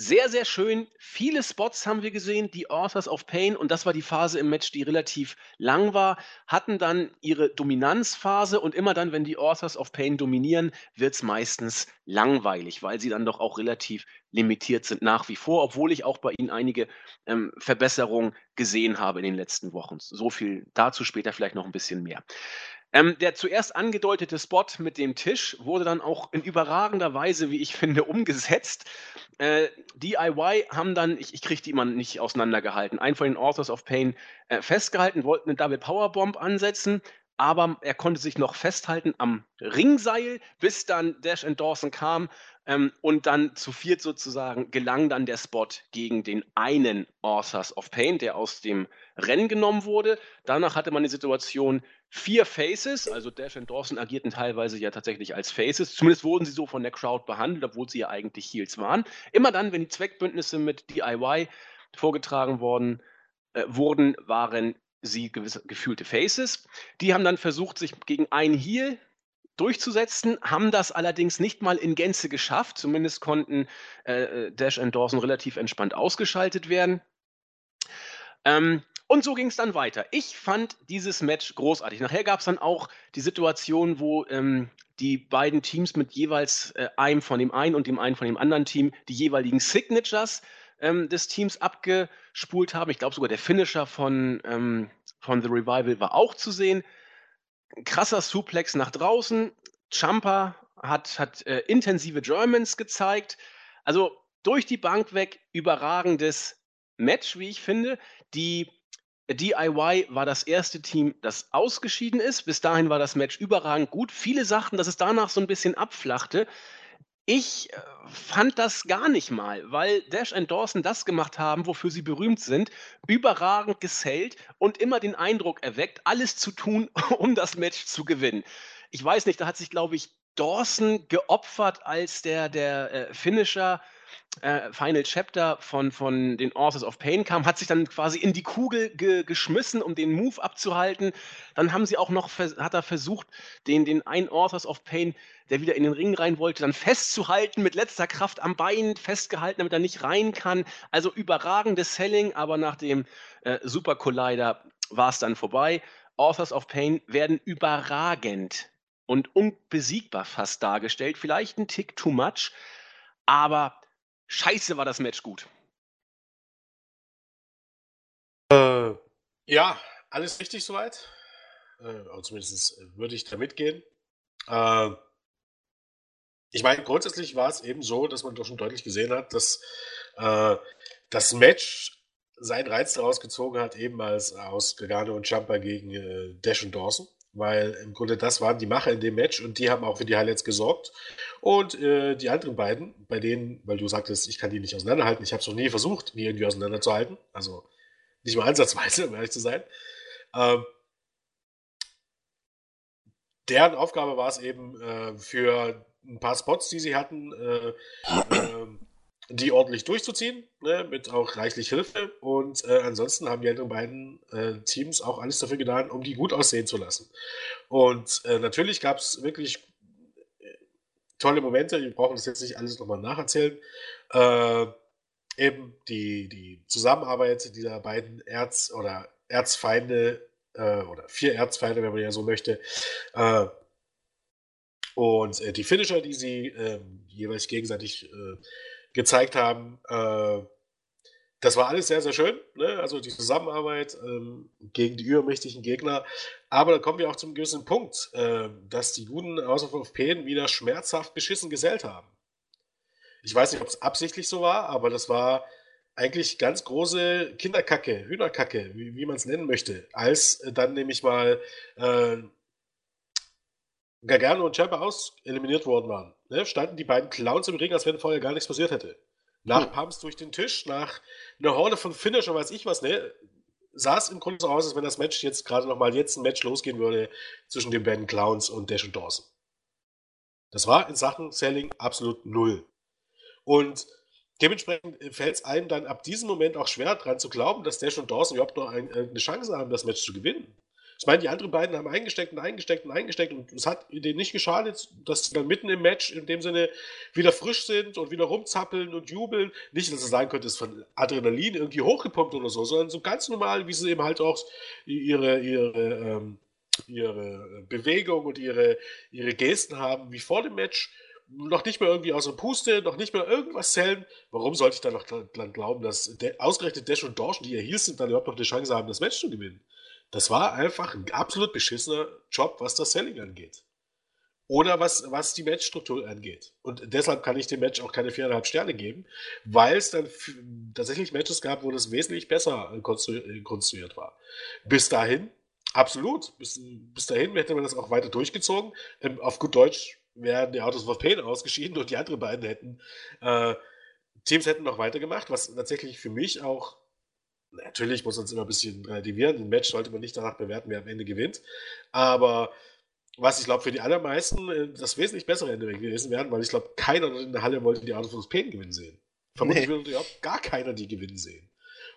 Sehr, sehr schön. Viele Spots haben wir gesehen, die Authors of Pain, und das war die Phase im Match, die relativ lang war, hatten dann ihre Dominanzphase und immer dann, wenn die Authors of Pain dominieren, wird es meistens langweilig, weil sie dann doch auch relativ limitiert sind nach wie vor, obwohl ich auch bei ihnen einige ähm, Verbesserungen gesehen habe in den letzten Wochen. So viel dazu später vielleicht noch ein bisschen mehr. Ähm, der zuerst angedeutete Spot mit dem Tisch wurde dann auch in überragender Weise, wie ich finde, umgesetzt. Äh, DIY haben dann, ich, ich kriege die immer nicht auseinandergehalten, einen von den Authors of Pain äh, festgehalten, wollten eine Double Powerbomb ansetzen, aber er konnte sich noch festhalten am Ringseil, bis dann Dash and Dawson kam ähm, und dann zu viert sozusagen gelang dann der Spot gegen den einen Authors of Pain, der aus dem Rennen genommen wurde. Danach hatte man die Situation, vier Faces, also Dash und Dawson agierten teilweise ja tatsächlich als Faces. Zumindest wurden sie so von der Crowd behandelt, obwohl sie ja eigentlich Heels waren. Immer dann, wenn die Zweckbündnisse mit DIY vorgetragen worden, äh, wurden, waren sie gewisse, gefühlte Faces. Die haben dann versucht, sich gegen einen Heel durchzusetzen, haben das allerdings nicht mal in Gänze geschafft. Zumindest konnten äh, äh Dash und Dawson relativ entspannt ausgeschaltet werden. Ähm, und so ging es dann weiter. Ich fand dieses Match großartig. Nachher gab es dann auch die Situation, wo ähm, die beiden Teams mit jeweils äh, einem von dem einen und dem einen von dem anderen Team die jeweiligen Signatures ähm, des Teams abgespult haben. Ich glaube sogar der Finisher von, ähm, von The Revival war auch zu sehen. Krasser Suplex nach draußen. Champa hat, hat äh, intensive Germans gezeigt. Also durch die Bank weg überragendes Match, wie ich finde. Die DIY war das erste Team, das ausgeschieden ist. Bis dahin war das Match überragend gut. Viele sagten, dass es danach so ein bisschen abflachte. Ich äh, fand das gar nicht mal, weil Dash und Dawson das gemacht haben, wofür sie berühmt sind, überragend gesellt und immer den Eindruck erweckt, alles zu tun, um das Match zu gewinnen. Ich weiß nicht, da hat sich, glaube ich, Dawson geopfert als der, der äh, Finisher äh, Final Chapter von, von den Authors of Pain kam, hat sich dann quasi in die Kugel ge geschmissen, um den Move abzuhalten. Dann haben sie auch noch, hat er versucht, den, den einen Authors of Pain, der wieder in den Ring rein wollte, dann festzuhalten, mit letzter Kraft am Bein festgehalten, damit er nicht rein kann. Also überragendes Selling, aber nach dem äh, Super Collider war es dann vorbei. Authors of Pain werden überragend und unbesiegbar fast dargestellt. Vielleicht ein Tick too much, aber Scheiße, war das Match gut. Äh, ja, alles richtig soweit. Äh, zumindest würde ich da mitgehen. Äh, ich meine, grundsätzlich war es eben so, dass man doch schon deutlich gesehen hat, dass äh, das Match seinen Reiz daraus gezogen hat, eben als aus Gagano und Champa gegen äh, Dash und Dawson weil im Grunde das waren die Macher in dem Match und die haben auch für die Highlights gesorgt. Und äh, die anderen beiden, bei denen, weil du sagtest, ich kann die nicht auseinanderhalten, ich habe es noch nie versucht, die irgendwie auseinanderzuhalten, also nicht mal ansatzweise, um ehrlich zu sein. Ähm, deren Aufgabe war es eben äh, für ein paar Spots, die sie hatten, äh, ähm, die ordentlich durchzuziehen, ne, mit auch reichlich Hilfe. Und äh, ansonsten haben die anderen beiden äh, Teams auch alles dafür getan, um die gut aussehen zu lassen. Und äh, natürlich gab es wirklich äh, tolle Momente. Wir brauchen das jetzt nicht alles nochmal nacherzählen. Äh, eben die, die Zusammenarbeit dieser beiden Erz- oder Erzfeinde äh, oder vier Erzfeinde, wenn man ja so möchte. Und die Finisher, die sie ähm, jeweils gegenseitig gezeigt haben, äh, das war alles sehr, sehr schön. Ne? Also die Zusammenarbeit ähm, gegen die übermächtigen Gegner. Aber da kommen wir auch zum gewissen Punkt, äh, dass die guten House of Pain wieder schmerzhaft beschissen gesellt haben. Ich weiß nicht, ob es absichtlich so war, aber das war eigentlich ganz große Kinderkacke, Hühnerkacke, wie, wie man es nennen möchte. Als äh, dann nämlich mal äh, Gargano und Ciampa aus eliminiert worden waren, ne, standen die beiden Clowns im Ring, als wenn vorher gar nichts passiert hätte. Nach hm. Pumps durch den Tisch, nach einer Horde von Finisher, weiß ich was, ne, sah es im Grunde so aus, als wenn das Match jetzt gerade nochmal jetzt ein Match losgehen würde zwischen den beiden Clowns und Dash und Dawson. Das war in Sachen Selling absolut null. Und dementsprechend fällt es einem dann ab diesem Moment auch schwer dran zu glauben, dass Dash und Dawson überhaupt noch ein, eine Chance haben, das Match zu gewinnen. Ich meine, die anderen beiden haben eingesteckt und eingesteckt und eingesteckt und es hat denen nicht geschadet, dass sie dann mitten im Match in dem Sinne wieder frisch sind und wieder rumzappeln und jubeln. Nicht, dass sie sagen könnte, es von Adrenalin irgendwie hochgepumpt oder so, sondern so ganz normal, wie sie eben halt auch ihre, ihre, ähm, ihre Bewegung und ihre, ihre Gesten haben, wie vor dem Match noch nicht mehr irgendwie aus dem Puste, noch nicht mehr irgendwas zählen. Warum sollte ich dann noch dran glauben, dass ausgerechnet Dash und Dorschen, die ja hier sind, dann überhaupt noch eine Chance haben, das Match zu gewinnen? Das war einfach ein absolut beschissener Job, was das Selling angeht. Oder was, was die Matchstruktur angeht. Und deshalb kann ich dem Match auch keine viereinhalb Sterne geben, weil es dann tatsächlich Matches gab, wo das wesentlich besser konstruiert war. Bis dahin, absolut. Bis, bis dahin hätte man das auch weiter durchgezogen. Ähm, auf gut Deutsch wären die Autos of Pain ausgeschieden und die anderen beiden hätten, äh, Teams hätten noch weitergemacht, was tatsächlich für mich auch Natürlich muss man es immer ein bisschen relativieren. Ein Match sollte man nicht danach bewerten, wer am Ende gewinnt. Aber was ich glaube, für die allermeisten äh, das wesentlich bessere Ende gewesen wäre, weil ich glaube, keiner in der Halle wollte die Autos von Pain gewinnen sehen. Vermutlich nee. würde überhaupt gar keiner die gewinnen sehen.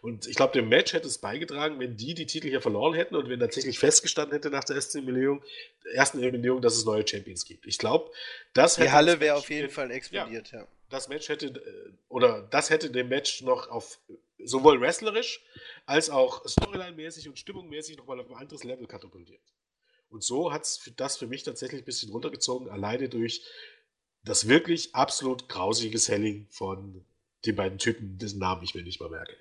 Und ich glaube, dem Match hätte es beigetragen, wenn die die Titel hier verloren hätten und wenn tatsächlich festgestanden hätte nach der ersten Eliminierung, ersten Eliminierung dass es neue Champions gibt. Ich glaube, das hätte. Die Halle wäre auf jeden Fall explodiert, ja. ja. Das Match hätte, äh, oder das hätte dem Match noch auf sowohl wrestlerisch als auch Storyline-mäßig und stimmungmäßig nochmal auf ein anderes Level katapultiert. Und so hat es das für mich tatsächlich ein bisschen runtergezogen, alleine durch das wirklich absolut grausige Selling von den beiden Typen, dessen Namen ich mir nicht mal merke.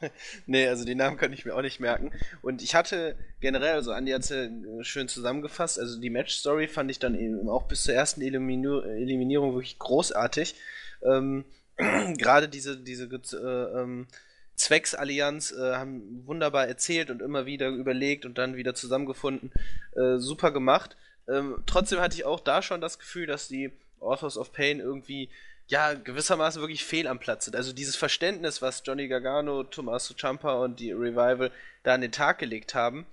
nee, also die Namen kann ich mir auch nicht merken. Und ich hatte generell, also Andi hat es ja schön zusammengefasst, also die Match-Story fand ich dann eben auch bis zur ersten Eliminierung wirklich großartig. Ähm, Gerade diese, diese äh, ähm, Zwecksallianz äh, haben wunderbar erzählt und immer wieder überlegt und dann wieder zusammengefunden. Äh, super gemacht. Ähm, trotzdem hatte ich auch da schon das Gefühl, dass die Authors of Pain irgendwie ja gewissermaßen wirklich fehl am Platz sind. Also dieses Verständnis, was Johnny Gargano, Tommaso Ciampa und die Revival da an den Tag gelegt haben,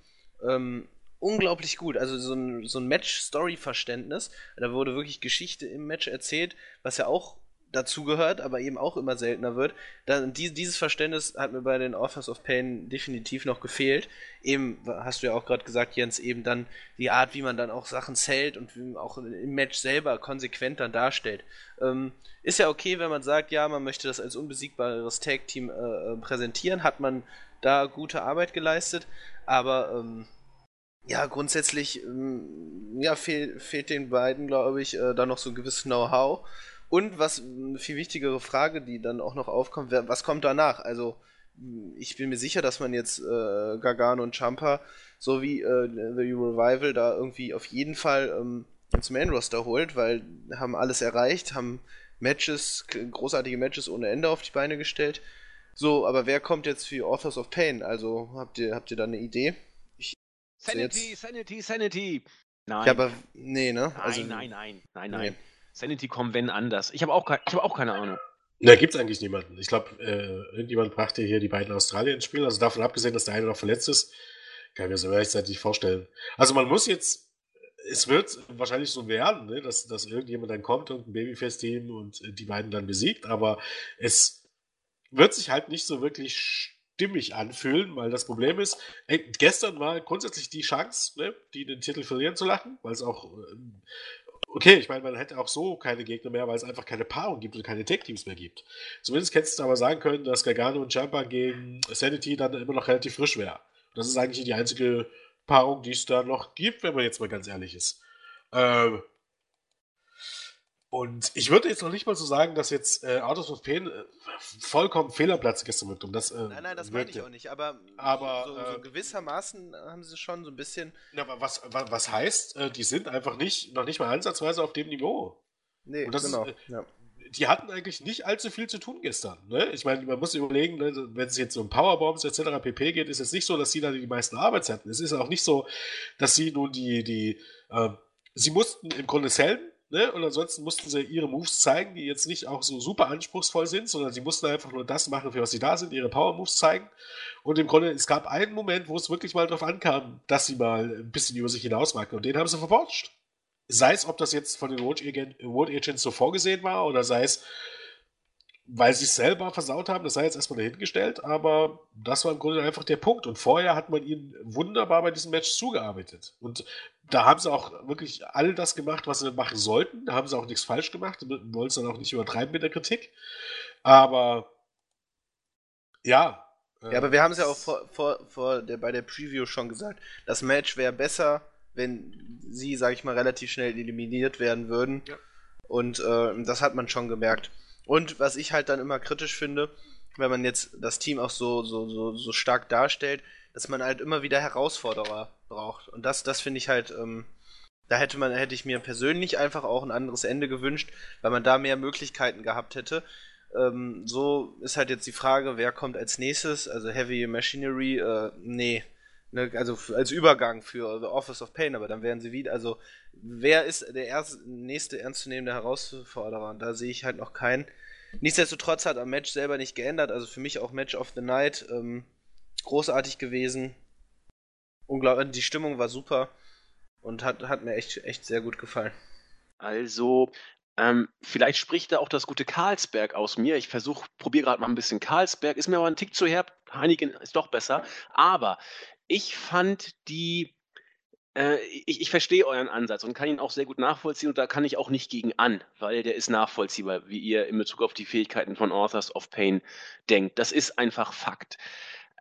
ähm, unglaublich gut. Also so ein, so ein Match-Story-Verständnis. Da wurde wirklich Geschichte im Match erzählt, was ja auch dazugehört, aber eben auch immer seltener wird. Dann, die, dieses Verständnis hat mir bei den Authors of Pain definitiv noch gefehlt. Eben, hast du ja auch gerade gesagt, Jens, eben dann die Art, wie man dann auch Sachen zählt und auch im Match selber konsequent dann darstellt. Ähm, ist ja okay, wenn man sagt, ja, man möchte das als unbesiegbares Tag-Team äh, äh präsentieren, hat man da gute Arbeit geleistet, aber ähm, ja, grundsätzlich ähm, ja, fehl, fehlt den beiden, glaube ich, äh, da noch so ein gewisses Know-how. Und was eine viel wichtigere Frage, die dann auch noch aufkommt, was kommt danach? Also, ich bin mir sicher, dass man jetzt äh, Gargano und Champa sowie äh, The Revival da irgendwie auf jeden Fall ähm, ins Main Roster holt, weil haben alles erreicht, haben Matches, großartige Matches ohne Ende auf die Beine gestellt. So, aber wer kommt jetzt für Authors of Pain? Also habt ihr, habt ihr da eine Idee? Ich Sanity, Sanity, Sanity. Nein. Ja, aber nee, ne? Also, nein, nein, nein, nein, nein. Nee. Sanity kommen, wenn anders. Ich habe auch, kein, hab auch keine Ahnung. Da gibt es eigentlich niemanden. Ich glaube, äh, irgendjemand brachte hier die beiden Australier ins Spiel. Also davon abgesehen, dass der eine noch verletzt ist, kann ich mir so rechtzeitig vorstellen. Also man muss jetzt, es wird wahrscheinlich so werden, ne, dass, dass irgendjemand dann kommt und ein Babyface-Team und die beiden dann besiegt, aber es wird sich halt nicht so wirklich stimmig anfühlen, weil das Problem ist, ey, gestern war grundsätzlich die Chance, ne, die den Titel verlieren zu lassen, weil es auch ähm, Okay, ich meine, man hätte auch so keine Gegner mehr, weil es einfach keine Paarung gibt und keine Tech-Teams mehr gibt. Zumindest hättest du aber sagen können, dass Gargano und Jumper gegen Sanity dann immer noch relativ frisch wäre. Das ist eigentlich die einzige Paarung, die es da noch gibt, wenn man jetzt mal ganz ehrlich ist. Ähm, und ich würde jetzt noch nicht mal so sagen, dass jetzt äh, Autos of Pain äh, vollkommen Fehlerplatz gestern wird. Um das, äh, nein, nein, das meine ich auch nicht. Aber, aber so, so, äh, gewissermaßen haben sie schon so ein bisschen. Ja, aber was, was, was heißt, äh, die sind einfach nicht, noch nicht mal ansatzweise auf dem Niveau. Nee, genau. Ist, äh, ja. Die hatten eigentlich nicht allzu viel zu tun gestern. Ne? Ich meine, man muss überlegen, ne, wenn es jetzt um Powerbombs etc. pp geht, ist es nicht so, dass sie da die meisten Arbeits hatten. Es ist auch nicht so, dass sie nun die, die, ähm, sie mussten im Grunde selten Ne? Und ansonsten mussten sie ihre Moves zeigen, die jetzt nicht auch so super anspruchsvoll sind, sondern sie mussten einfach nur das machen, für was sie da sind, ihre Power-Moves zeigen. Und im Grunde, es gab einen Moment, wo es wirklich mal darauf ankam, dass sie mal ein bisschen über sich hinauswagten. Und den haben sie verbotscht. Sei es, ob das jetzt von den World Agents so vorgesehen war, oder sei es, weil sie es selber versaut haben, das sei jetzt erstmal dahingestellt, aber das war im Grunde einfach der Punkt. Und vorher hat man ihnen wunderbar bei diesem Match zugearbeitet. Und da haben sie auch wirklich all das gemacht, was sie machen sollten. Da haben sie auch nichts falsch gemacht. Wollen es dann auch nicht übertreiben mit der Kritik. Aber ja. Ja, aber wir haben es ja auch vor, vor, vor der, bei der Preview schon gesagt. Das Match wäre besser, wenn sie, sag ich mal, relativ schnell eliminiert werden würden. Ja. Und äh, das hat man schon gemerkt. Und was ich halt dann immer kritisch finde, wenn man jetzt das Team auch so, so, so, so stark darstellt, dass man halt immer wieder Herausforderer braucht. Und das, das finde ich halt, ähm, da hätte man, hätte ich mir persönlich einfach auch ein anderes Ende gewünscht, weil man da mehr Möglichkeiten gehabt hätte. Ähm, so ist halt jetzt die Frage, wer kommt als nächstes? Also Heavy Machinery, äh, nee. Ne, also als Übergang für The Office of Pain, aber dann wären sie wieder, also wer ist der erste, nächste ernstzunehmende Herausforderer? Und da sehe ich halt noch keinen. Nichtsdestotrotz hat am Match selber nicht geändert, also für mich auch Match of the Night ähm, großartig gewesen. Unglaublich, die Stimmung war super und hat, hat mir echt, echt sehr gut gefallen. Also, ähm, vielleicht spricht da auch das gute Karlsberg aus mir. Ich versuche, probiere gerade mal ein bisschen Karlsberg. Ist mir aber ein Tick zu herb. Heineken ist doch besser. Aber ich fand die, äh, ich, ich verstehe euren Ansatz und kann ihn auch sehr gut nachvollziehen und da kann ich auch nicht gegen an, weil der ist nachvollziehbar, wie ihr in Bezug auf die Fähigkeiten von Authors of Pain denkt. Das ist einfach Fakt.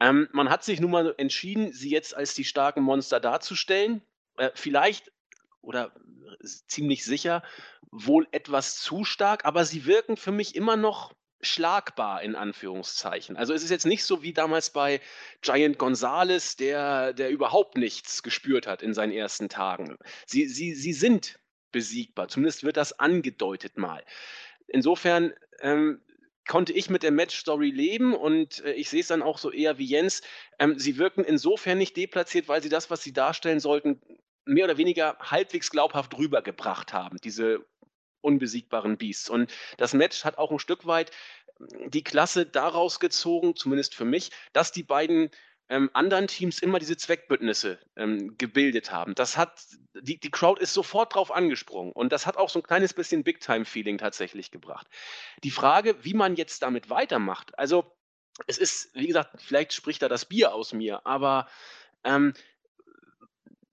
Ähm, man hat sich nun mal entschieden, sie jetzt als die starken Monster darzustellen. Äh, vielleicht oder ziemlich sicher wohl etwas zu stark, aber sie wirken für mich immer noch schlagbar in Anführungszeichen. Also es ist jetzt nicht so wie damals bei Giant Gonzalez, der, der überhaupt nichts gespürt hat in seinen ersten Tagen. Sie, sie, sie sind besiegbar, zumindest wird das angedeutet mal. Insofern ähm, konnte ich mit der Match-Story leben und äh, ich sehe es dann auch so eher wie Jens. Ähm, sie wirken insofern nicht deplatziert, weil sie das, was sie darstellen sollten, mehr oder weniger halbwegs glaubhaft rübergebracht haben. Diese unbesiegbaren Beasts. Und das Match hat auch ein Stück weit hm, die Klasse daraus gezogen, zumindest für mich, dass die beiden ähm, anderen Teams immer diese Zweckbündnisse ähm, gebildet haben. Das hat, die, die Crowd ist sofort drauf angesprungen und das hat auch so ein kleines bisschen Big-Time-Feeling tatsächlich gebracht. Die Frage, wie man jetzt damit weitermacht, also es ist, wie gesagt, vielleicht spricht da das Bier aus mir, aber ähm,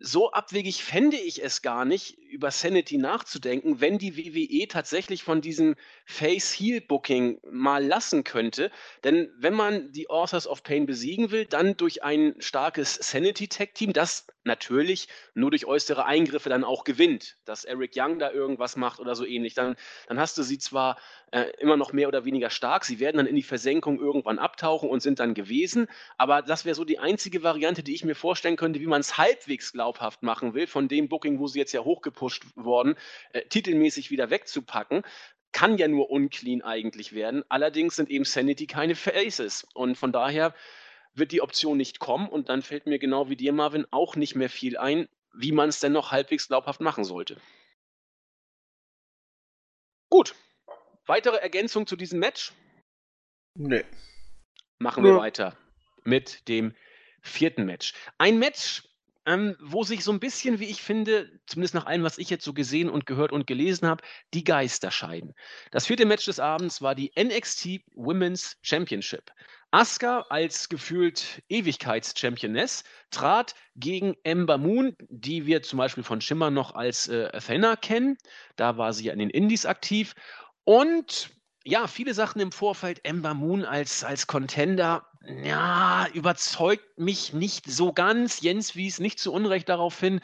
so abwegig fände ich es gar nicht, über Sanity nachzudenken, wenn die WWE tatsächlich von diesem Face-Heel-Booking mal lassen könnte. Denn wenn man die Authors of Pain besiegen will, dann durch ein starkes Sanity-Tech-Team, das natürlich nur durch äußere Eingriffe dann auch gewinnt, dass Eric Young da irgendwas macht oder so ähnlich, dann, dann hast du sie zwar äh, immer noch mehr oder weniger stark, sie werden dann in die Versenkung irgendwann abtauchen und sind dann gewesen, aber das wäre so die einzige Variante, die ich mir vorstellen könnte, wie man es halbwegs glaubhaft machen will, von dem Booking, wo sie jetzt ja hochgepusht worden, äh, titelmäßig wieder wegzupacken kann ja nur unclean eigentlich werden. Allerdings sind eben Sanity keine Faces. Und von daher wird die Option nicht kommen und dann fällt mir genau wie dir, Marvin, auch nicht mehr viel ein, wie man es denn noch halbwegs glaubhaft machen sollte. Gut. Weitere Ergänzung zu diesem Match? Nee. Machen wir ja. weiter mit dem vierten Match. Ein Match, ähm, wo sich so ein bisschen, wie ich finde, zumindest nach allem, was ich jetzt so gesehen und gehört und gelesen habe, die Geister scheiden. Das vierte Match des Abends war die NXT Women's Championship. Asuka als gefühlt Ewigkeits-Championess trat gegen Ember Moon, die wir zum Beispiel von Schimmer noch als äh, Athena kennen. Da war sie ja in den Indies aktiv. Und ja, viele Sachen im Vorfeld. Ember Moon als, als Contender ja, überzeugt mich nicht so ganz. Jens wies nicht zu Unrecht darauf hin,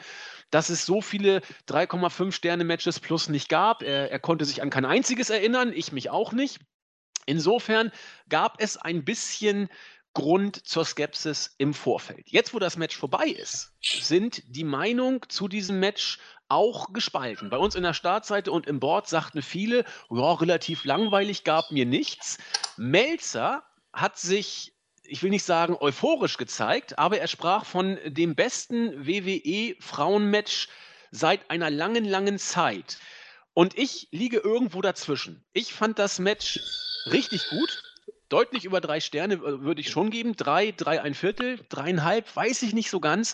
dass es so viele 3,5 Sterne-Matches plus nicht gab. Er, er konnte sich an kein einziges erinnern, ich mich auch nicht. Insofern gab es ein bisschen Grund zur Skepsis im Vorfeld. Jetzt, wo das Match vorbei ist, sind die Meinungen zu diesem Match auch gespalten. Bei uns in der Startseite und im Board sagten viele, ja, relativ langweilig, gab mir nichts. Melzer hat sich ich will nicht sagen euphorisch gezeigt, aber er sprach von dem besten WWE-Frauenmatch seit einer langen, langen Zeit. Und ich liege irgendwo dazwischen. Ich fand das Match richtig gut. Deutlich über drei Sterne äh, würde ich schon geben. Drei, drei, ein Viertel, dreieinhalb, weiß ich nicht so ganz.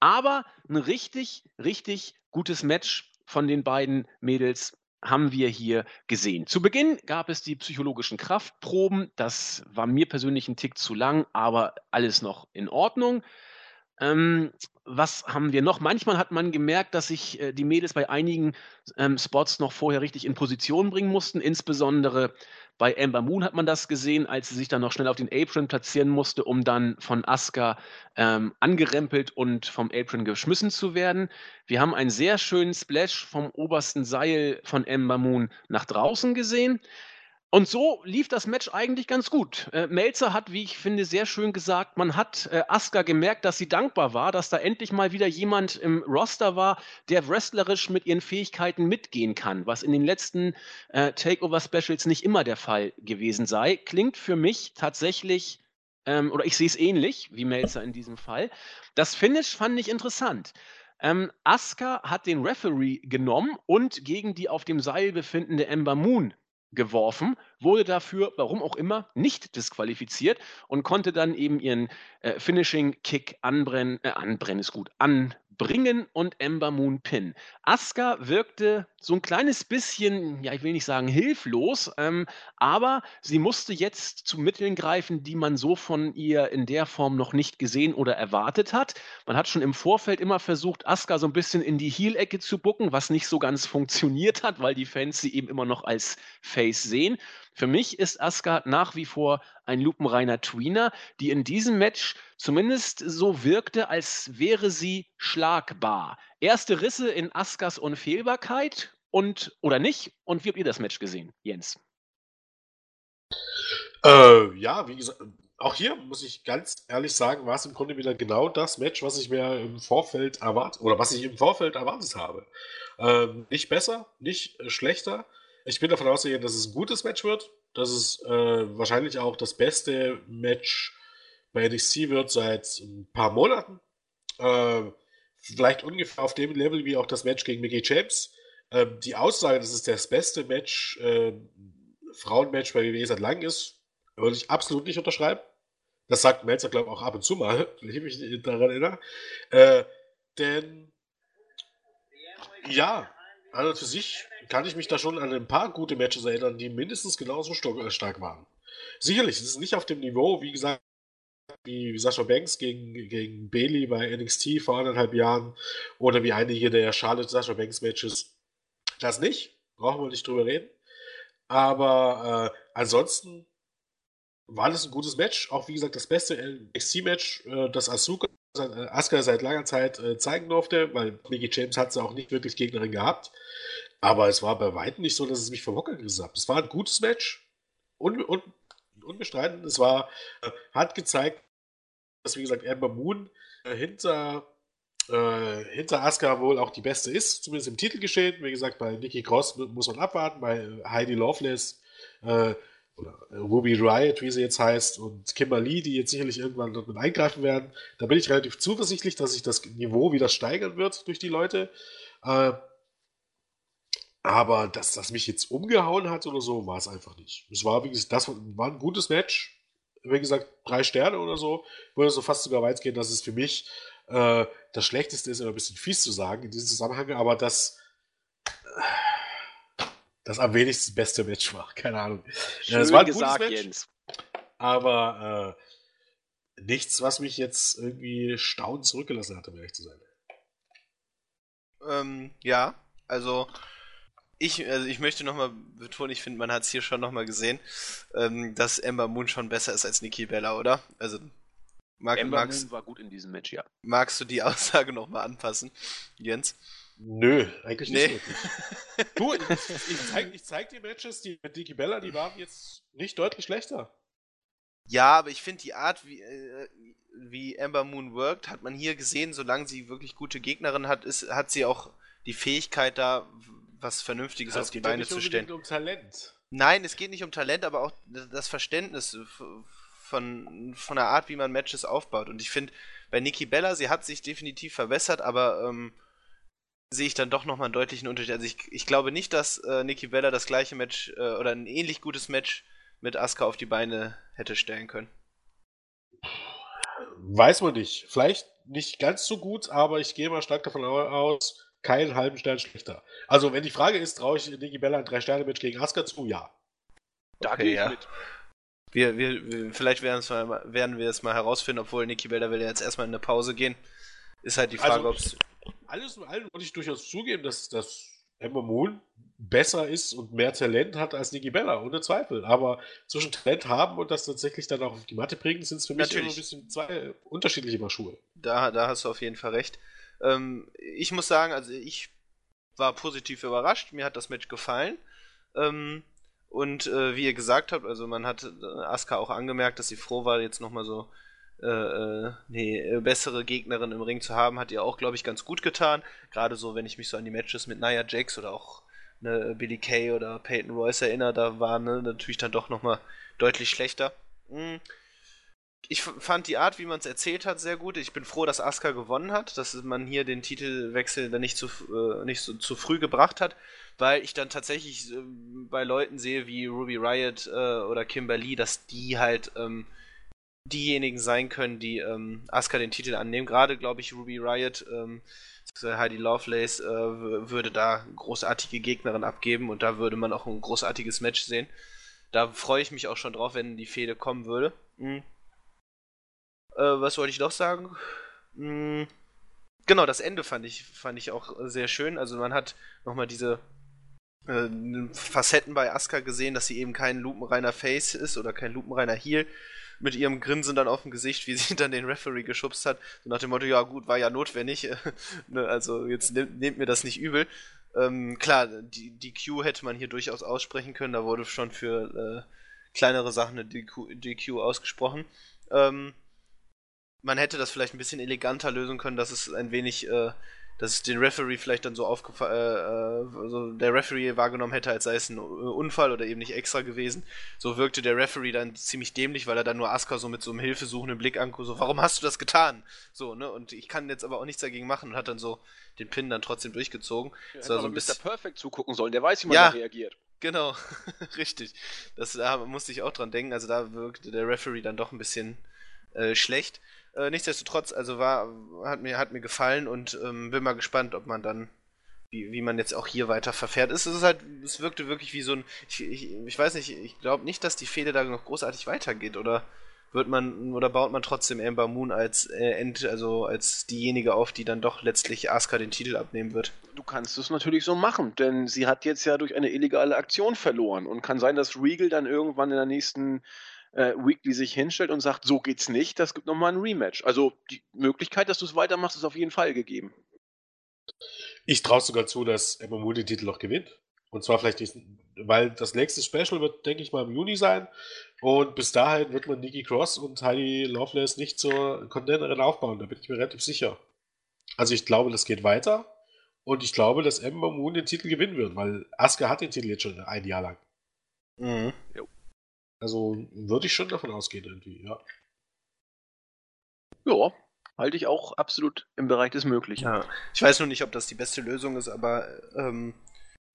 Aber ein richtig, richtig gutes Match von den beiden Mädels haben wir hier gesehen. Zu Beginn gab es die psychologischen Kraftproben. Das war mir persönlich ein Tick zu lang, aber alles noch in Ordnung. Ähm, was haben wir noch? Manchmal hat man gemerkt, dass sich äh, die Mädels bei einigen ähm, Spots noch vorher richtig in Position bringen mussten. Insbesondere bei Amber Moon hat man das gesehen, als sie sich dann noch schnell auf den Apron platzieren musste, um dann von Asuka ähm, angerempelt und vom Apron geschmissen zu werden. Wir haben einen sehr schönen Splash vom obersten Seil von Amber Moon nach draußen gesehen. Und so lief das Match eigentlich ganz gut. Äh, Melzer hat, wie ich finde, sehr schön gesagt, man hat äh, Asuka gemerkt, dass sie dankbar war, dass da endlich mal wieder jemand im Roster war, der wrestlerisch mit ihren Fähigkeiten mitgehen kann, was in den letzten äh, Takeover-Specials nicht immer der Fall gewesen sei. Klingt für mich tatsächlich, ähm, oder ich sehe es ähnlich wie Melzer in diesem Fall. Das Finish fand ich interessant. Ähm, Asuka hat den Referee genommen und gegen die auf dem Seil befindende Ember Moon geworfen, wurde dafür, warum auch immer, nicht disqualifiziert und konnte dann eben ihren äh, Finishing Kick anbrennen, äh, anbrennen ist gut, an Bringen und Ember Moon Pin. Asuka wirkte so ein kleines bisschen, ja, ich will nicht sagen hilflos, ähm, aber sie musste jetzt zu Mitteln greifen, die man so von ihr in der Form noch nicht gesehen oder erwartet hat. Man hat schon im Vorfeld immer versucht, Asuka so ein bisschen in die Heel-Ecke zu bucken, was nicht so ganz funktioniert hat, weil die Fans sie eben immer noch als Face sehen. Für mich ist Asuka nach wie vor ein lupenreiner Tweener, die in diesem Match zumindest so wirkte, als wäre sie schlagbar. Erste Risse in Askas Unfehlbarkeit und oder nicht? Und wie habt ihr das Match gesehen, Jens? Äh, ja, wie gesagt, auch hier muss ich ganz ehrlich sagen, war es im Grunde wieder genau das Match, was ich mir im Vorfeld erwartet oder was ich im Vorfeld erwartet habe. Ähm, nicht besser, nicht äh, schlechter. Ich bin davon ausgegangen, dass es ein gutes Match wird, dass es äh, wahrscheinlich auch das beste Match bei NXT wird seit ein paar Monaten. Äh, vielleicht ungefähr auf dem Level wie auch das Match gegen Mickey James. Äh, die Aussage, dass es das beste Match, äh, Frauenmatch bei WWE seit langem ist, würde ich absolut nicht unterschreiben. Das sagt Melzer, glaube ich, auch ab und zu mal, wenn ich mich daran erinnere. Äh, denn ja, an für sich kann ich mich da schon an ein paar gute Matches erinnern, die mindestens genauso äh, stark waren. Sicherlich, es ist nicht auf dem Niveau, wie gesagt, wie Sascha Banks gegen, gegen Bailey bei NXT vor anderthalb Jahren oder wie einige der Charlotte Sascha Banks Matches. Das nicht, brauchen wir nicht drüber reden. Aber äh, ansonsten war das ein gutes Match. Auch wie gesagt, das beste NXT-Match, äh, das Asuka äh, Asuka seit langer Zeit äh, zeigen durfte, weil Mickey James hat sie auch nicht wirklich Gegnerin gehabt. Aber es war bei weitem nicht so, dass es mich Hocker gerissen hat. Es war ein gutes Match. Un, un, unbestritten. Es war, äh, hat gezeigt, dass, wie gesagt, Amber Moon äh, hinter, äh, hinter Asuka wohl auch die beste ist, zumindest im Titelgeschehen. Wie gesagt, bei Nikki Cross muss man abwarten, bei Heidi Loveless äh, oder Ruby Riot, wie sie jetzt heißt, und Kimberly, die jetzt sicherlich irgendwann dort mit eingreifen werden. Da bin ich relativ zuversichtlich, dass sich das Niveau wieder steigern wird durch die Leute. Äh, aber dass das mich jetzt umgehauen hat oder so, war es einfach nicht. Es war, wie gesagt, das war ein gutes Match. Wie gesagt, drei Sterne oder so. Würde so fast sogar weit gehen, dass es für mich äh, das Schlechteste ist, immer ein bisschen fies zu sagen in diesem Zusammenhang, aber das, das am wenigsten beste Match war. Keine Ahnung. Schön es war ein gesagt, gutes Match, Jens. Aber äh, nichts, was mich jetzt irgendwie staunend zurückgelassen hat, um ehrlich zu sein. Ähm, ja, also ich, also ich möchte nochmal betonen, ich finde, man hat es hier schon nochmal gesehen, ähm, dass Ember Moon schon besser ist als Nikki Bella, oder? Also, mag, Ember magst, Moon war gut in diesem Match, ja. Magst du die Aussage nochmal anpassen, Jens? Nö, eigentlich nee. nicht wirklich. du, ich, ich, zeig, ich zeig die Matches, die mit Nikki Bella, die waren jetzt nicht deutlich schlechter. Ja, aber ich finde die Art, wie, äh, wie Ember Moon worked, hat man hier gesehen, solange sie wirklich gute Gegnerin hat, ist, hat sie auch die Fähigkeit da, was Vernünftiges auf die Beine zu stellen. Es geht um Talent. Nein, es geht nicht um Talent, aber auch das Verständnis von, von der Art, wie man Matches aufbaut. Und ich finde, bei Nikki Bella, sie hat sich definitiv verbessert, aber ähm, sehe ich dann doch nochmal einen deutlichen Unterschied. Also ich, ich glaube nicht, dass äh, Nikki Bella das gleiche Match äh, oder ein ähnlich gutes Match mit Asuka auf die Beine hätte stellen können. Weiß man nicht. Vielleicht nicht ganz so gut, aber ich gehe mal stark davon aus, keinen halben Stern schlechter. Also, wenn die Frage ist, traue ich Niki Bella ein Drei-Sterne-Match gegen Asuka zu? Ja. Da okay, gehe ich ja. mit. Wir, wir, wir, vielleicht werden, mal, werden wir es mal herausfinden, obwohl Niki Bella will ja jetzt erstmal in eine Pause gehen. Ist halt die Frage, also, ob es. Alles in allem würde ich durchaus zugeben, dass, dass Ember Moon besser ist und mehr Talent hat als Niki Bella, ohne Zweifel. Aber zwischen Talent haben und das tatsächlich dann auch auf die Matte bringen, sind es für mich immer ein bisschen zwei unterschiedliche Paar Schuhe. Da, da hast du auf jeden Fall recht. Ähm, ich muss sagen, also ich war positiv überrascht, mir hat das Match gefallen. Ähm, und äh, wie ihr gesagt habt, also man hat äh, Asuka auch angemerkt, dass sie froh war, jetzt nochmal so äh, äh eine bessere Gegnerin im Ring zu haben, hat ihr auch, glaube ich, ganz gut getan. Gerade so, wenn ich mich so an die Matches mit Nia Jax oder auch ne, Billy Kay oder Peyton Royce erinnere, da war ne, natürlich dann doch nochmal deutlich schlechter. Mhm ich fand die Art, wie man es erzählt hat, sehr gut. Ich bin froh, dass Asuka gewonnen hat, dass man hier den Titelwechsel dann nicht zu, äh, nicht so zu früh gebracht hat, weil ich dann tatsächlich äh, bei Leuten sehe wie Ruby Riot äh, oder Kimberly, dass die halt ähm, diejenigen sein können, die ähm, Asuka den Titel annehmen. Gerade glaube ich, Ruby Riot, ähm, Heidi Lovelace äh, würde da großartige Gegnerin abgeben und da würde man auch ein großartiges Match sehen. Da freue ich mich auch schon drauf, wenn die Fehde kommen würde. Mhm. Äh, was wollte ich noch sagen? Hm, genau, das Ende fand ich, fand ich auch sehr schön. Also man hat nochmal diese äh, Facetten bei Asuka gesehen, dass sie eben kein lupenreiner Face ist oder kein lupenreiner Heel mit ihrem Grinsen dann auf dem Gesicht, wie sie dann den Referee geschubst hat. So nach dem Motto, ja gut, war ja notwendig. ne, also jetzt nehmt, nehmt, mir das nicht übel. Ähm, klar, die, die Q hätte man hier durchaus aussprechen können. Da wurde schon für äh, kleinere Sachen eine DQ, DQ ausgesprochen. Ähm, man hätte das vielleicht ein bisschen eleganter lösen können, dass es ein wenig, äh, dass es den Referee vielleicht dann so aufgefallen, äh, also der Referee wahrgenommen hätte, als sei es ein Unfall oder eben nicht extra gewesen. So wirkte der Referee dann ziemlich dämlich, weil er dann nur Asuka so mit so einem hilfesuchenden Blick anguckt, so, warum hast du das getan? So, ne, und ich kann jetzt aber auch nichts dagegen machen und hat dann so den Pin dann trotzdem durchgezogen. Ja, so, also Mr. Perfect zugucken sollen, der weiß, wie man ja, da reagiert. Genau, richtig. Das, da musste ich auch dran denken, also da wirkte der Referee dann doch ein bisschen äh, schlecht. Äh, nichtsdestotrotz, also war, hat mir, hat mir gefallen und ähm, bin mal gespannt, ob man dann, wie, wie man jetzt auch hier weiter verfährt. Es ist halt, es wirkte wirklich wie so ein, ich, ich, ich weiß nicht, ich glaube nicht, dass die Fehde da noch großartig weitergeht, oder wird man, oder baut man trotzdem Amber Moon als äh, End, also als diejenige auf, die dann doch letztlich Asuka den Titel abnehmen wird? Du kannst es natürlich so machen, denn sie hat jetzt ja durch eine illegale Aktion verloren und kann sein, dass Regal dann irgendwann in der nächsten äh, Weekly sich hinstellt und sagt, so geht's nicht, das gibt nochmal ein Rematch. Also die Möglichkeit, dass du es weitermachst, ist auf jeden Fall gegeben. Ich traue sogar zu, dass Emma Moon den Titel noch gewinnt. Und zwar vielleicht, diesen, weil das nächste Special wird, denke ich mal, im Juni sein. Und bis dahin wird man Nikki Cross und Heidi Loveless nicht zur Contenderin aufbauen. Da bin ich mir relativ sicher. Also ich glaube, das geht weiter. Und ich glaube, dass Ember Moon den Titel gewinnen wird, weil Asuka hat den Titel jetzt schon ein Jahr lang. Mhm. Jo. Also würde ich schon davon ausgehen, irgendwie, ja. Ja, halte ich auch absolut im Bereich des Möglichen. Ja. Ich weiß nur nicht, ob das die beste Lösung ist, aber ähm,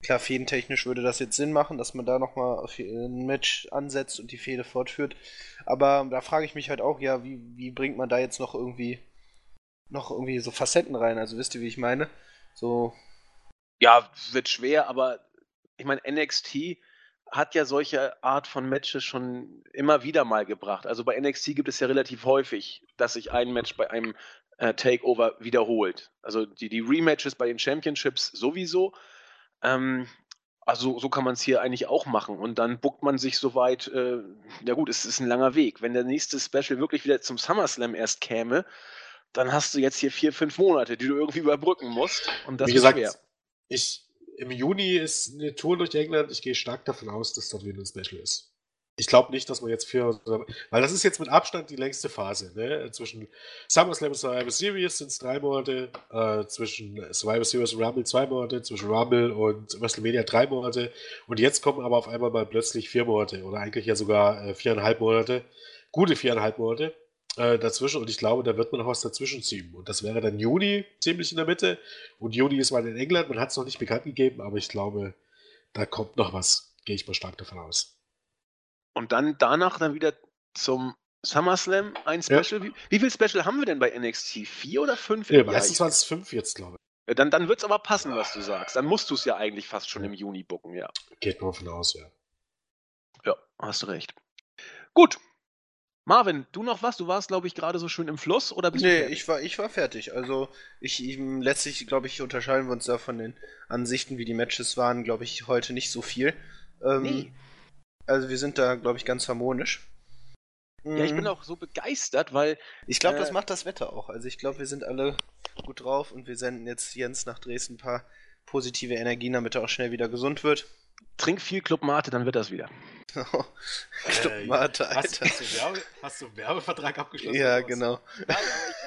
klar, fädentechnisch würde das jetzt Sinn machen, dass man da nochmal ein Match ansetzt und die Fehde fortführt. Aber da frage ich mich halt auch, ja, wie, wie bringt man da jetzt noch irgendwie noch irgendwie so Facetten rein? Also wisst ihr, wie ich meine? So. Ja, wird schwer, aber ich meine, NXT hat ja solche Art von Matches schon immer wieder mal gebracht. Also bei NXT gibt es ja relativ häufig, dass sich ein Match bei einem äh, Takeover wiederholt. Also die, die Rematches bei den Championships sowieso. Ähm, also so kann man es hier eigentlich auch machen. Und dann buckt man sich soweit, äh, ja gut, es ist ein langer Weg. Wenn der nächste Special wirklich wieder zum SummerSlam erst käme, dann hast du jetzt hier vier, fünf Monate, die du irgendwie überbrücken musst. Und das Wie gesagt, schwer. Ich, im Juni ist eine Tour durch England. Ich gehe stark davon aus, dass dort wieder ein Special ist ich glaube nicht, dass man jetzt für, weil das ist jetzt mit Abstand die längste Phase. Ne? Zwischen SummerSlam und Survivor Series sind es drei Monate, äh, zwischen Survivor Series und Rumble zwei Monate, zwischen Rumble und WrestleMania drei Monate und jetzt kommen aber auf einmal mal plötzlich vier Monate oder eigentlich ja sogar äh, viereinhalb Monate, gute viereinhalb Monate äh, dazwischen und ich glaube, da wird man noch was dazwischen ziehen und das wäre dann Juni ziemlich in der Mitte und Juni ist mal in England, man hat es noch nicht bekannt gegeben, aber ich glaube, da kommt noch was, gehe ich mal stark davon aus. Und dann danach dann wieder zum SummerSlam ein Special. Ja. Wie, wie viel Special haben wir denn bei NXT? Vier oder fünf? Ja, meistens waren es fünf jetzt, glaube ich. Dann, dann wird es aber passen, was du sagst. Dann musst du es ja eigentlich fast schon im Juni bucken, ja. Geht nur von aus, ja. Ja, hast du recht. Gut. Marvin, du noch was? Du warst, glaube ich, gerade so schön im Fluss oder bist nee, du ich war, ich war fertig. Also ich, ich letztlich, glaube ich, unterscheiden wir uns da von den Ansichten, wie die Matches waren, glaube ich, heute nicht so viel. Ähm, nee. Also wir sind da, glaube ich, ganz harmonisch. Ja, ich bin mhm. auch so begeistert, weil. Ich glaube, äh, das macht das Wetter auch. Also ich glaube, wir sind alle gut drauf und wir senden jetzt Jens nach Dresden ein paar positive Energien, damit er auch schnell wieder gesund wird. Trink viel Club Mate, dann wird das wieder. Club äh, Mate, Alter. Hast, hast, du Werbe, hast, du einen Werbevertrag abgeschlossen? Ja, genau. Nein,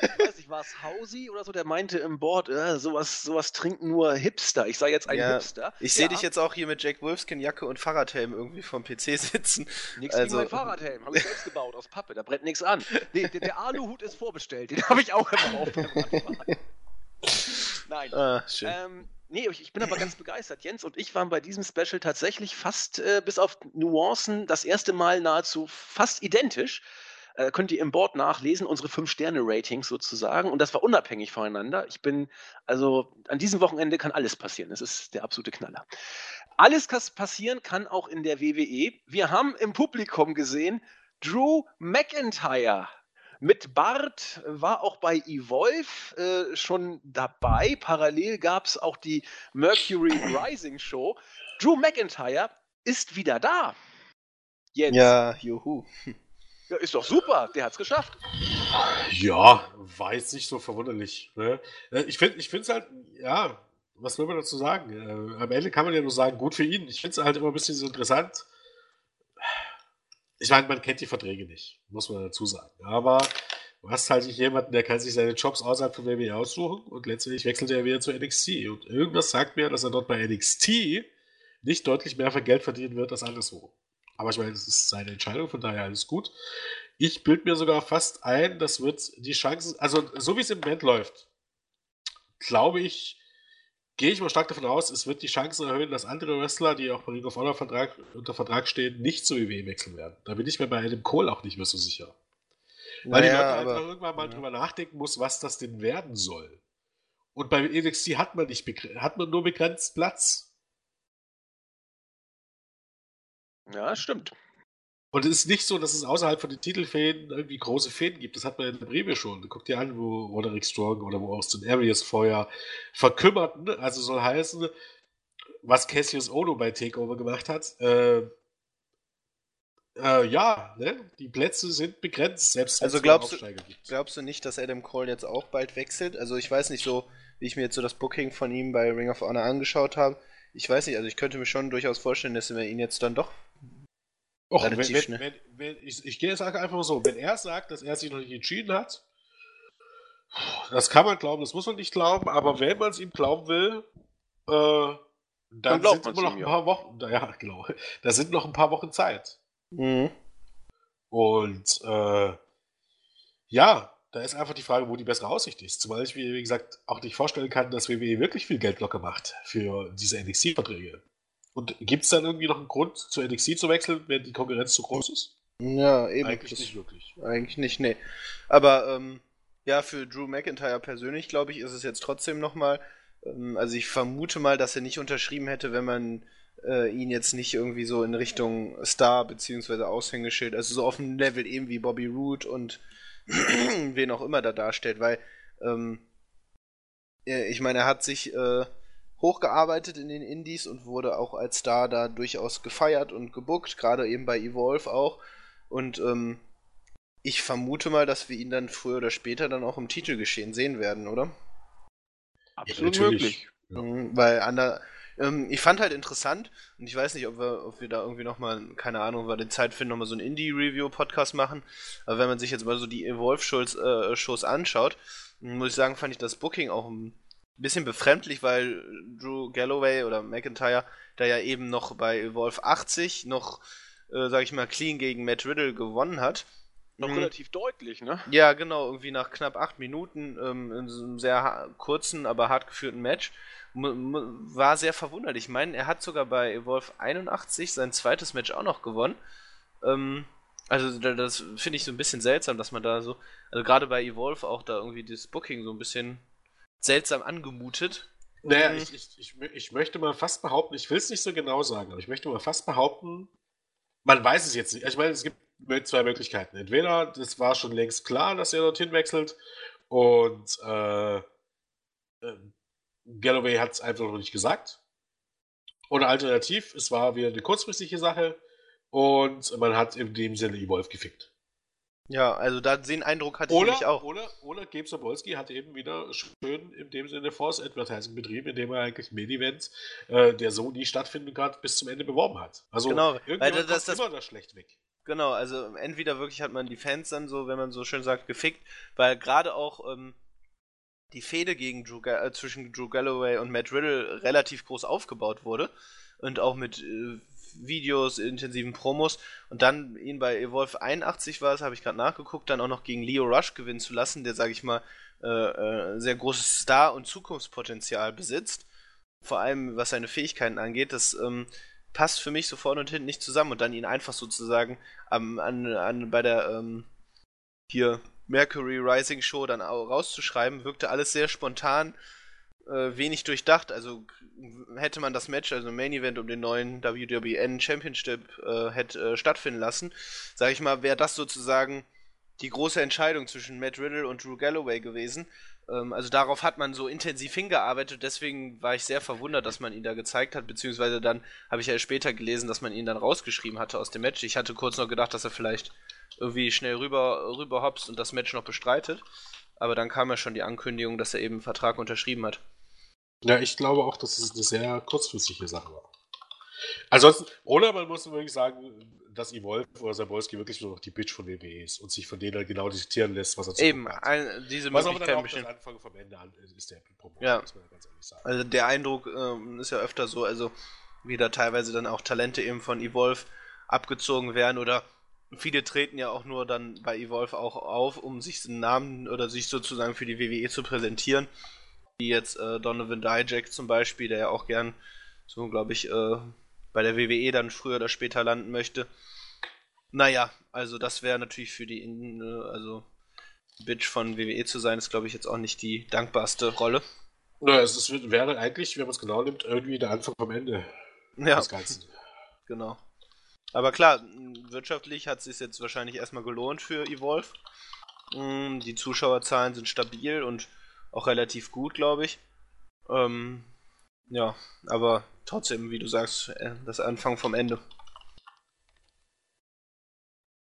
ich, ich weiß nicht, war es Hausi oder so, der meinte im Board, äh, sowas, sowas trinken nur Hipster. Ich sei jetzt ein ja, Hipster. Ich sehe ja. dich jetzt auch hier mit Jack Wolfskin Jacke und Fahrradhelm irgendwie vom PC sitzen. Nichts also, gegen mein Fahrradhelm, habe ich selbst gebaut aus Pappe, da brennt nichts an. Nee, der, der Aluhut ist vorbestellt, den habe ich auch immer auf. Nein. Ah, schön. Ähm, Nee, ich, bin aber ganz begeistert. Jens und ich waren bei diesem Special tatsächlich fast äh, bis auf Nuancen das erste Mal nahezu fast identisch. Äh, könnt ihr im Board nachlesen, unsere 5-Sterne-Ratings sozusagen. Und das war unabhängig voneinander. Ich bin, also an diesem Wochenende kann alles passieren. Das ist der absolute Knaller. Alles passieren kann auch in der WWE. Wir haben im Publikum gesehen, Drew McIntyre mit Bart war auch bei Evolve äh, schon dabei. Parallel gab es auch die Mercury Rising Show. Drew McIntyre ist wieder da. Jens. Ja, juhu. Ja, ist doch super, der hat's geschafft. Ja, war jetzt nicht so verwunderlich. Ne? Äh, ich finde es halt, ja, was will man dazu sagen? Äh, am Ende kann man ja nur sagen, gut für ihn. Ich finde es halt immer ein bisschen so interessant ich meine, man kennt die Verträge nicht, muss man dazu sagen. Aber du hast halt jemanden, der kann sich seine Jobs außerhalb von WWE aussuchen und letztendlich wechselt er wieder zu NXT. Und irgendwas sagt mir, dass er dort bei NXT nicht deutlich mehr für Geld verdienen wird als anderswo. Aber ich meine, das ist seine Entscheidung, von daher alles gut. Ich bild mir sogar fast ein, das wird die Chancen, also so wie es im Moment läuft, glaube ich, gehe ich mal stark davon aus, es wird die Chancen erhöhen, dass andere Wrestler, die auch bei Ring of Honor Vertrag, unter Vertrag stehen, nicht zu WWE wechseln werden. Da bin ich mir bei Adam Cole auch nicht mehr so sicher. Weil naja, die Leute aber, einfach irgendwann mal ja. drüber nachdenken muss, was das denn werden soll. Und bei NXT hat man, nicht hat man nur begrenzt Platz. Ja, stimmt. Und es ist nicht so, dass es außerhalb von den Titelfäden irgendwie große Fäden gibt. Das hat man in der Breme schon. Guck dir an, wo Roderick Strong oder wo Austin Aries vorher verkümmerten. Also soll heißen, was Cassius Ono bei Takeover gemacht hat. Äh, äh, ja, ne? die Plätze sind begrenzt, selbst Also glaubst du, glaubst du nicht, dass Adam Cole jetzt auch bald wechselt? Also ich weiß nicht so, wie ich mir jetzt so das Booking von ihm bei Ring of Honor angeschaut habe. Ich weiß nicht, also ich könnte mir schon durchaus vorstellen, dass wir ihn jetzt dann doch Och, wenn, wenn, wenn, wenn, ich, ich gehe sage einfach so, wenn er sagt, dass er sich noch nicht entschieden hat, das kann man glauben, das muss man nicht glauben, aber wenn man es ihm glauben will, äh, dann, dann sind immer noch ein paar Wochen, ja, genau, da sind noch ein paar Wochen Zeit. Mhm. Und äh, ja, da ist einfach die Frage, wo die bessere Aussicht ist. Zumal ich mir, wie gesagt, auch nicht vorstellen kann, dass WWE wirklich viel Geld locker macht für diese NXT-Verträge. Und gibt es dann irgendwie noch einen Grund, zu NXT zu wechseln, wenn die Konkurrenz zu groß ist? Ja, eben. Eigentlich nicht wirklich. Eigentlich nicht, nee. Aber ähm, ja, für Drew McIntyre persönlich, glaube ich, ist es jetzt trotzdem nochmal. Ähm, also ich vermute mal, dass er nicht unterschrieben hätte, wenn man äh, ihn jetzt nicht irgendwie so in Richtung Star bzw. Aushängeschild, also so auf dem Level eben wie Bobby Roode und wen auch immer da darstellt, weil ähm, ich meine, er hat sich äh, hochgearbeitet in den Indies und wurde auch als Star da durchaus gefeiert und gebuckt, gerade eben bei Evolve auch. Und ähm, ich vermute mal, dass wir ihn dann früher oder später dann auch im Titelgeschehen sehen werden, oder? Absolut ja, möglich. Ja. Mhm, weil an der, ähm, ich fand halt interessant, und ich weiß nicht, ob wir, ob wir da irgendwie nochmal, keine Ahnung, weil die Zeit finden, nochmal so einen Indie-Review-Podcast machen. Aber wenn man sich jetzt mal so die Evolve-Shows äh, anschaut, muss ich sagen, fand ich das Booking auch ein bisschen befremdlich, weil Drew Galloway oder McIntyre da ja eben noch bei Evolve 80 noch, äh, sag ich mal, clean gegen Matt Riddle gewonnen hat. Noch mhm. relativ deutlich, ne? Ja, genau, irgendwie nach knapp acht Minuten ähm, in so einem sehr kurzen, aber hart geführten Match. M war sehr verwunderlich. Ich meine, er hat sogar bei Evolve 81 sein zweites Match auch noch gewonnen. Ähm, also das finde ich so ein bisschen seltsam, dass man da so, also gerade bei Evolve auch da irgendwie das Booking so ein bisschen seltsam angemutet. Naja, mhm. ich, ich, ich, ich möchte mal fast behaupten, ich will es nicht so genau sagen, aber ich möchte mal fast behaupten, man weiß es jetzt nicht. Ich meine, es gibt zwei Möglichkeiten. Entweder das war schon längst klar, dass er dorthin wechselt und äh, äh, Galloway hat es einfach noch nicht gesagt. Oder alternativ, es war wieder eine kurzfristige Sache und man hat in dem Sinne Evolve gefickt. Ja, also da den Eindruck hatte oder, ich auch. Oder, oder Gabe Sobolski hat eben wieder schön in dem Sinne Force Advertising betrieben, indem er eigentlich Main-Event, äh, der so nie stattfinden kann, bis zum Ende beworben hat. Also genau, weil das, das, das, immer das schlecht weg. Genau, also entweder wirklich hat man die Fans dann so, wenn man so schön sagt, gefickt, weil gerade auch ähm, die Fehde gegen Drew, äh, zwischen Drew Galloway und Matt Riddle relativ groß aufgebaut wurde und auch mit äh, Videos, intensiven Promos und dann ihn bei Evolve 81 war es, habe ich gerade nachgeguckt, dann auch noch gegen Leo Rush gewinnen zu lassen, der, sage ich mal, äh, äh, sehr großes Star- und Zukunftspotenzial besitzt. Vor allem, was seine Fähigkeiten angeht, das ähm, passt für mich so vorne und hinten nicht zusammen und dann ihn einfach sozusagen ähm, an, an, bei der ähm, hier Mercury Rising Show dann rauszuschreiben, wirkte alles sehr spontan, äh, wenig durchdacht. Also hätte man das Match, also Main Event um den neuen WWN Championship äh, hätte äh, stattfinden lassen, sage ich mal, wäre das sozusagen die große Entscheidung zwischen Matt Riddle und Drew Galloway gewesen. Ähm, also darauf hat man so intensiv hingearbeitet, deswegen war ich sehr verwundert, dass man ihn da gezeigt hat, beziehungsweise dann habe ich ja später gelesen, dass man ihn dann rausgeschrieben hatte aus dem Match. Ich hatte kurz noch gedacht, dass er vielleicht irgendwie schnell rüber, rüber hopst und das Match noch bestreitet. Aber dann kam ja schon die Ankündigung, dass er eben einen Vertrag unterschrieben hat. Ja, ich glaube auch, dass es eine sehr kurzfristige Sache war. Ansonsten, oder man muss wirklich sagen, dass Evolve oder Sabolski wirklich nur noch die Bitch von WWE ist und sich von denen genau diktieren lässt, was er zu Eben, ein, diese was Möglichkeit dann auch Anfang vom Ende an ist der Promo, ja. muss man ganz ehrlich sagen. Also der Eindruck ähm, ist ja öfter so, also wie da teilweise dann auch Talente eben von Evolve abgezogen werden oder viele treten ja auch nur dann bei Evolve auch auf, um sich einen Namen oder sich sozusagen für die WWE zu präsentieren. Wie jetzt äh, Donovan Dijak zum Beispiel, der ja auch gern so, glaube ich, äh, bei der WWE dann früher oder später landen möchte. Naja, also das wäre natürlich für die, äh, also Bitch von WWE zu sein, ist glaube ich jetzt auch nicht die dankbarste Rolle. Na, es ist, wäre eigentlich, wenn man es genau nimmt, irgendwie der Anfang vom Ende ja. des Ganzen. Genau. Aber klar, wirtschaftlich hat es sich jetzt wahrscheinlich erstmal gelohnt für Evolve. Mm, die Zuschauerzahlen sind stabil und auch relativ gut, glaube ich. Ähm, ja, aber trotzdem, wie du sagst, äh, das Anfang vom Ende.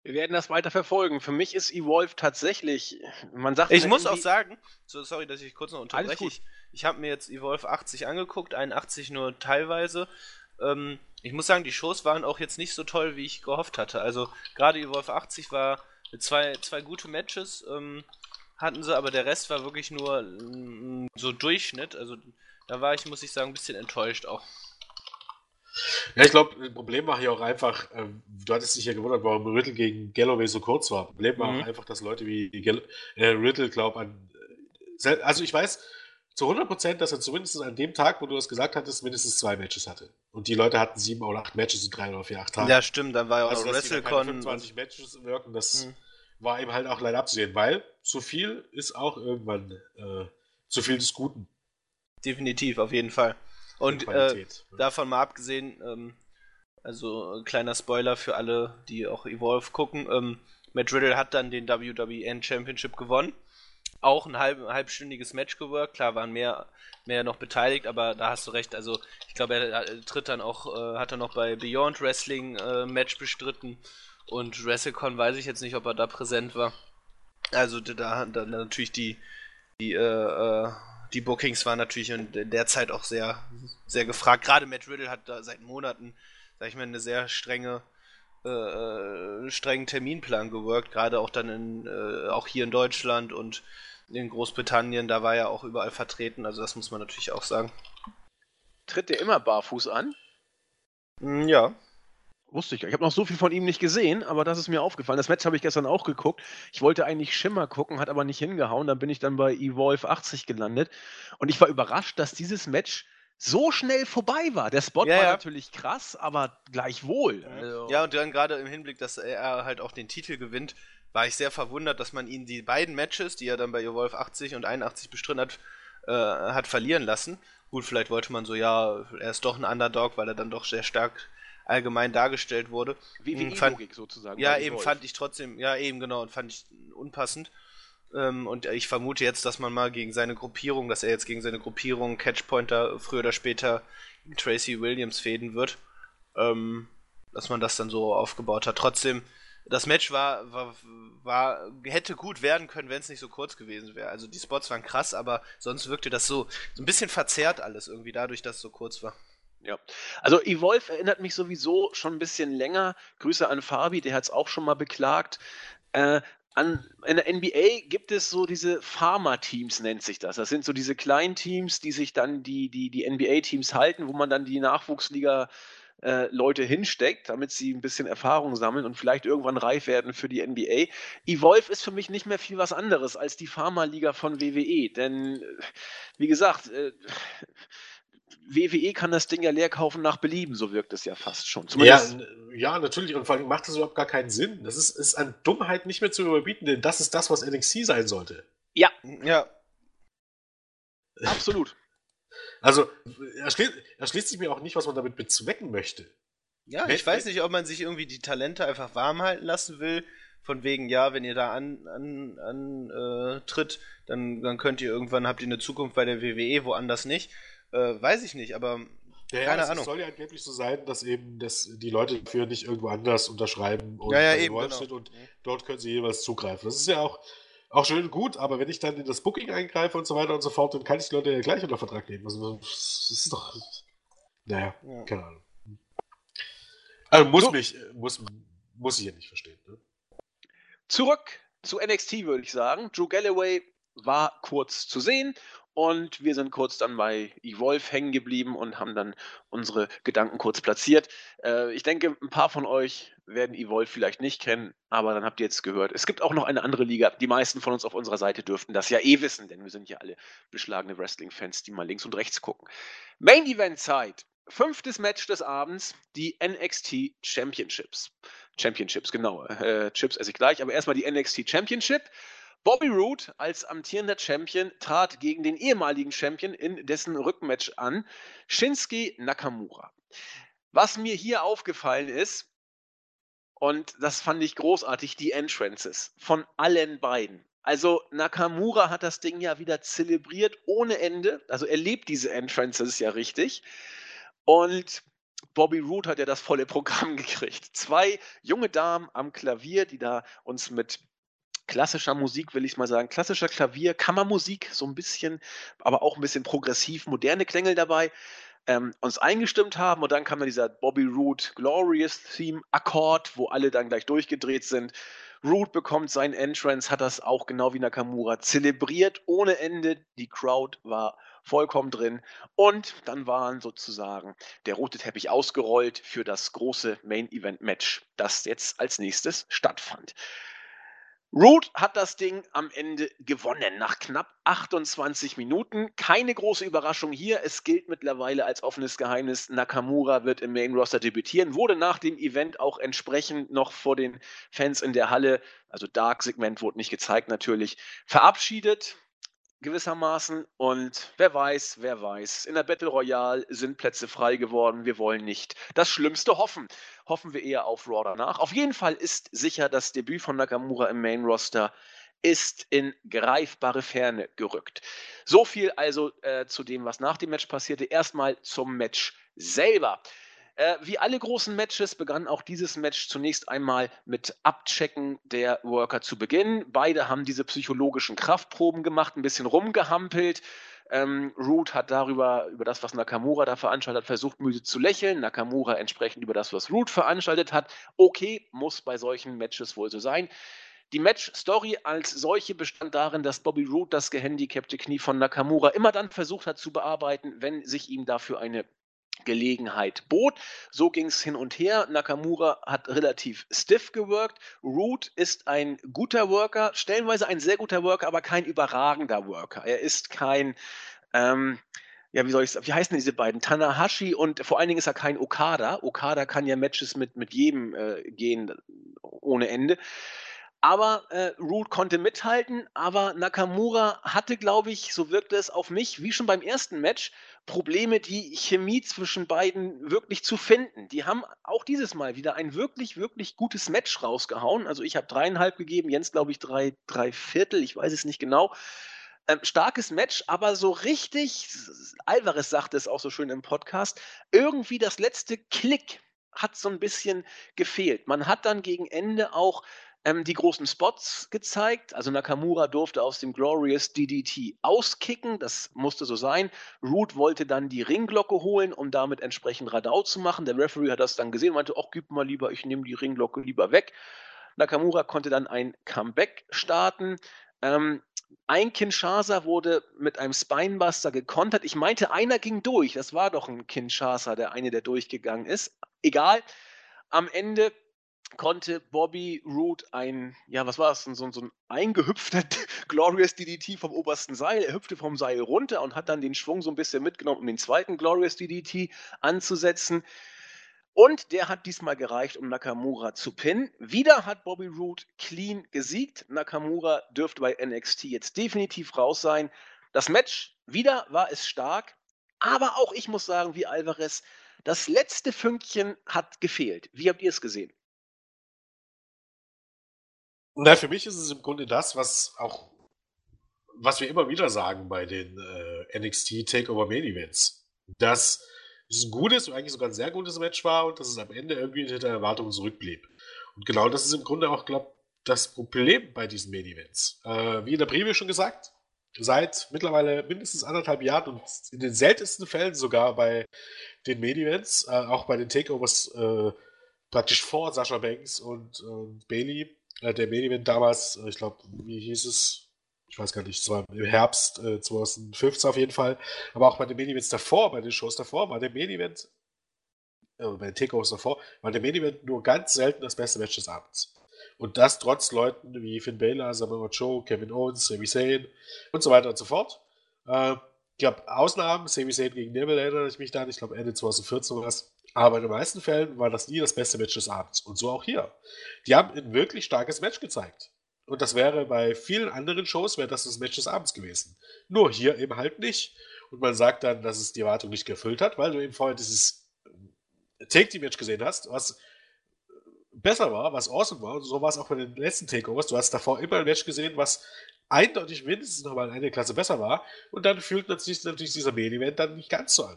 Wir werden das weiter verfolgen. Für mich ist Evolve tatsächlich, man sagt. Ich muss auch sagen, so, sorry, dass ich kurz noch unterbreche. Ich, ich habe mir jetzt Evolve 80 angeguckt, 81 nur teilweise. Ähm, ich muss sagen, die Shows waren auch jetzt nicht so toll, wie ich gehofft hatte. Also gerade Evolve 80 war zwei, zwei gute Matches, ähm, hatten sie, aber der Rest war wirklich nur mm, so Durchschnitt. Also da war ich, muss ich sagen, ein bisschen enttäuscht auch. Ja, ich glaube, ein Problem war hier auch einfach, äh, du hattest dich ja gewundert, warum Riddle gegen Galloway so kurz war. Problem war mhm. auch einfach, dass Leute wie Gall äh, Riddle, glaub an. Äh, also ich weiß zu 100%, dass er zumindest an dem Tag, wo du das gesagt hattest, mindestens zwei Matches hatte. Und die Leute hatten sieben oder acht Matches in drei oder vier, acht Tagen. Ja, stimmt, dann war ja auch also, WrestleCon. 25 Matches wirken, das mhm. War eben halt auch leider abzusehen, weil zu viel ist auch irgendwann äh, zu viel des Guten. Definitiv, auf jeden Fall. Und äh, davon mal abgesehen, ähm, also kleiner Spoiler für alle, die auch Evolve gucken, ähm, Matt Riddle hat dann den WWN Championship gewonnen. auch ein halb, halbstündiges Match geworkt. Klar waren mehr, mehr noch beteiligt, aber da hast du recht. Also ich glaube, er, er, tritt dann auch, äh, hat er noch bei Beyond Wrestling äh, Match bestritten und WrestleCon weiß ich jetzt nicht, ob er da präsent war. Also da, da natürlich die, die, äh, äh, die Bookings waren natürlich in der Zeit auch sehr, sehr gefragt. Gerade Matt Riddle hat da seit Monaten, sag ich mal, eine sehr strenge äh, äh, strengen Terminplan geworkt, gerade auch dann in, äh, auch hier in Deutschland und in Großbritannien, da war er auch überall vertreten, also das muss man natürlich auch sagen. Tritt der immer barfuß an? Hm, ja. Wusste ich. Ich habe noch so viel von ihm nicht gesehen, aber das ist mir aufgefallen. Das Match habe ich gestern auch geguckt. Ich wollte eigentlich Schimmer gucken, hat aber nicht hingehauen. Dann bin ich dann bei Evolve 80 gelandet. Und ich war überrascht, dass dieses Match so schnell vorbei war. Der Spot ja, war ja. natürlich krass, aber gleichwohl. Also ja, und dann gerade im Hinblick, dass er halt auch den Titel gewinnt, war ich sehr verwundert, dass man ihn die beiden Matches, die er dann bei Evolve 80 und 81 bestritten hat, äh, hat verlieren lassen. Gut, vielleicht wollte man so, ja, er ist doch ein Underdog, weil er dann doch sehr stark allgemein dargestellt wurde. Wie, wie fand, sozusagen. Ja, eben fand ich trotzdem, ja eben genau, und fand ich unpassend. Ähm, und ich vermute jetzt, dass man mal gegen seine Gruppierung, dass er jetzt gegen seine Gruppierung Catchpointer früher oder später Tracy Williams fäden wird. Ähm, dass man das dann so aufgebaut hat. Trotzdem, das Match war, war, war hätte gut werden können, wenn es nicht so kurz gewesen wäre. Also die Spots waren krass, aber sonst wirkte das so, so ein bisschen verzerrt alles irgendwie dadurch, dass es so kurz war. Ja, also Evolve erinnert mich sowieso schon ein bisschen länger. Grüße an Fabi, der hat es auch schon mal beklagt. Äh, an, in der NBA gibt es so diese Pharma-Teams, nennt sich das. Das sind so diese kleinen Teams, die sich dann die, die, die NBA-Teams halten, wo man dann die Nachwuchsliga äh, Leute hinsteckt, damit sie ein bisschen Erfahrung sammeln und vielleicht irgendwann reif werden für die NBA. Evolve ist für mich nicht mehr viel was anderes als die Pharma-Liga von WWE, denn äh, wie gesagt, äh, WWE kann das Ding ja leer kaufen nach Belieben, so wirkt es ja fast schon. Zumindest ja, ja, natürlich. Und vor allem macht das überhaupt gar keinen Sinn. Das ist, ist an Dummheit nicht mehr zu überbieten, denn das ist das, was NXT sein sollte. Ja. Ja. Absolut. Also, erschließt, erschließt sich mir auch nicht, was man damit bezwecken möchte. Ja, ich weiß nicht, ob man sich irgendwie die Talente einfach warm halten lassen will. Von wegen, ja, wenn ihr da an, an, an äh, tritt, dann, dann könnt ihr irgendwann, habt ihr eine Zukunft bei der WWE, woanders nicht. Äh, weiß ich nicht, aber ja, keine ja, Ahnung. Es soll ja angeblich so sein, dass eben das, die Leute dafür nicht irgendwo anders unterschreiben und, ja, ja, eben, genau. und dort können sie jeweils zugreifen. Das ist ja auch, auch schön und gut, aber wenn ich dann in das Booking eingreife und so weiter und so fort, dann kann ich die Leute ja gleich unter Vertrag nehmen. Also das ist doch. Naja, ja. keine Ahnung. Also muss so. mich, muss, muss ich ja nicht verstehen. Ne? Zurück zu NXT, würde ich sagen. Drew Galloway war kurz zu sehen und wir sind kurz dann bei Evolve hängen geblieben und haben dann unsere Gedanken kurz platziert. Äh, ich denke, ein paar von euch werden Evolve vielleicht nicht kennen, aber dann habt ihr jetzt gehört. Es gibt auch noch eine andere Liga. Die meisten von uns auf unserer Seite dürften das ja eh wissen, denn wir sind ja alle beschlagene Wrestling-Fans, die mal links und rechts gucken. Main Event Zeit. Fünftes Match des Abends, die NXT Championships. Championships, genau. Äh, Chips esse ich gleich, aber erstmal die NXT Championship. Bobby Roode als amtierender Champion trat gegen den ehemaligen Champion in dessen Rückmatch an, Shinsuke Nakamura. Was mir hier aufgefallen ist, und das fand ich großartig, die Entrances von allen beiden. Also Nakamura hat das Ding ja wieder zelebriert ohne Ende. Also er lebt diese Entrances ja richtig. Und Bobby Roode hat ja das volle Programm gekriegt. Zwei junge Damen am Klavier, die da uns mit klassischer Musik, will ich mal sagen, klassischer Klavier, Kammermusik, so ein bisschen, aber auch ein bisschen progressiv, moderne Klänge dabei, ähm, uns eingestimmt haben und dann kam dann dieser Bobby Root Glorious Theme Akkord, wo alle dann gleich durchgedreht sind. Root bekommt sein Entrance, hat das auch genau wie Nakamura zelebriert ohne Ende. Die Crowd war vollkommen drin. Und dann waren sozusagen der rote Teppich ausgerollt für das große Main Event Match, das jetzt als nächstes stattfand. Root hat das Ding am Ende gewonnen nach knapp 28 Minuten. Keine große Überraschung hier. Es gilt mittlerweile als offenes Geheimnis. Nakamura wird im Main Roster debütieren, wurde nach dem Event auch entsprechend noch vor den Fans in der Halle, also Dark-Segment wurde nicht gezeigt natürlich, verabschiedet gewissermaßen. Und wer weiß, wer weiß. In der Battle Royale sind Plätze frei geworden. Wir wollen nicht das Schlimmste hoffen. Hoffen wir eher auf Raw danach. Auf jeden Fall ist sicher das Debüt von Nakamura im Main Roster ist in greifbare Ferne gerückt. So viel also äh, zu dem, was nach dem Match passierte. Erstmal zum Match selber. Äh, wie alle großen Matches begann auch dieses Match zunächst einmal mit Abchecken der Worker zu Beginn. Beide haben diese psychologischen Kraftproben gemacht, ein bisschen rumgehampelt. Ähm, Root hat darüber, über das, was Nakamura da veranstaltet hat, versucht, müde zu lächeln. Nakamura entsprechend über das, was Root veranstaltet hat. Okay, muss bei solchen Matches wohl so sein. Die Match-Story als solche bestand darin, dass Bobby Root das gehandicapte Knie von Nakamura immer dann versucht hat zu bearbeiten, wenn sich ihm dafür eine Gelegenheit bot. So ging es hin und her. Nakamura hat relativ stiff geworkt. Root ist ein guter Worker, stellenweise ein sehr guter Worker, aber kein überragender Worker. Er ist kein, ähm, ja, wie soll ich wie heißen diese beiden? Tanahashi und vor allen Dingen ist er kein Okada. Okada kann ja Matches mit, mit jedem äh, gehen ohne Ende. Aber äh, Root konnte mithalten, aber Nakamura hatte, glaube ich, so wirkte es auf mich, wie schon beim ersten Match, Probleme, die Chemie zwischen beiden wirklich zu finden. Die haben auch dieses Mal wieder ein wirklich, wirklich gutes Match rausgehauen. Also ich habe dreieinhalb gegeben, Jens glaube ich drei, drei Viertel, ich weiß es nicht genau. Ähm, starkes Match, aber so richtig, Alvarez sagte es auch so schön im Podcast, irgendwie das letzte Klick hat so ein bisschen gefehlt. Man hat dann gegen Ende auch ähm, die großen Spots gezeigt. Also Nakamura durfte aus dem Glorious DDT auskicken, das musste so sein. Root wollte dann die Ringglocke holen, um damit entsprechend Radau zu machen. Der Referee hat das dann gesehen und meinte, ach, gib mal lieber, ich nehme die Ringglocke lieber weg. Nakamura konnte dann ein Comeback starten. Ähm, ein Kinshasa wurde mit einem Spinebuster gekontert. Ich meinte, einer ging durch. Das war doch ein Kinshasa, der eine, der durchgegangen ist. Egal. Am Ende konnte Bobby Root ein, ja, was war das, so, so ein eingehüpfter Glorious DDT vom obersten Seil. Er hüpfte vom Seil runter und hat dann den Schwung so ein bisschen mitgenommen, um den zweiten Glorious DDT anzusetzen. Und der hat diesmal gereicht, um Nakamura zu pinnen. Wieder hat Bobby Root clean gesiegt. Nakamura dürfte bei NXT jetzt definitiv raus sein. Das Match, wieder war es stark. Aber auch ich muss sagen, wie Alvarez, das letzte Fünkchen hat gefehlt. Wie habt ihr es gesehen? Na, für mich ist es im Grunde das, was auch, was wir immer wieder sagen bei den äh, NXT Takeover Main Events. Dass es ein gutes, eigentlich sogar ein sehr gutes Match war und dass es am Ende irgendwie hinter Erwartungen zurückblieb. Und genau das ist im Grunde auch, glaube das Problem bei diesen Main Events. Äh, wie in der Preview schon gesagt, seit mittlerweile mindestens anderthalb Jahren und in den seltensten Fällen sogar bei den Main Events, äh, auch bei den Takeovers äh, praktisch vor Sascha Banks und, und Bailey, äh, der Main Event damals, äh, ich glaube, wie hieß es? Ich weiß gar nicht, es war im Herbst äh, 2015 auf jeden Fall. Aber auch bei den Main Events davor, bei den Shows davor, war der Main Event, äh, bei den Takeovers davor, war der Main Event nur ganz selten das beste Match des Abends. Und das trotz Leuten wie Finn Balor, Samoa Joe, Kevin Owens, Sami Zayn und so weiter und so fort. Äh, ich glaube, Ausnahmen, Sami Zayn gegen Neville erinnere ich mich dann, ich glaube Ende 2014 war es. Aber in den meisten Fällen war das nie das beste Match des Abends. Und so auch hier. Die haben ein wirklich starkes Match gezeigt. Und das wäre bei vielen anderen Shows, wäre das das Match des Abends gewesen. Nur hier eben halt nicht. Und man sagt dann, dass es die Erwartung nicht erfüllt hat, weil du eben vorher dieses Take-Team-Match gesehen hast, was besser war, was awesome war. Und so war es auch bei den letzten Takeovers. Du hast davor immer ein Match gesehen, was eindeutig mindestens nochmal eine Klasse besser war. Und dann fühlt natürlich, natürlich dieser Main-Event dann nicht ganz so an.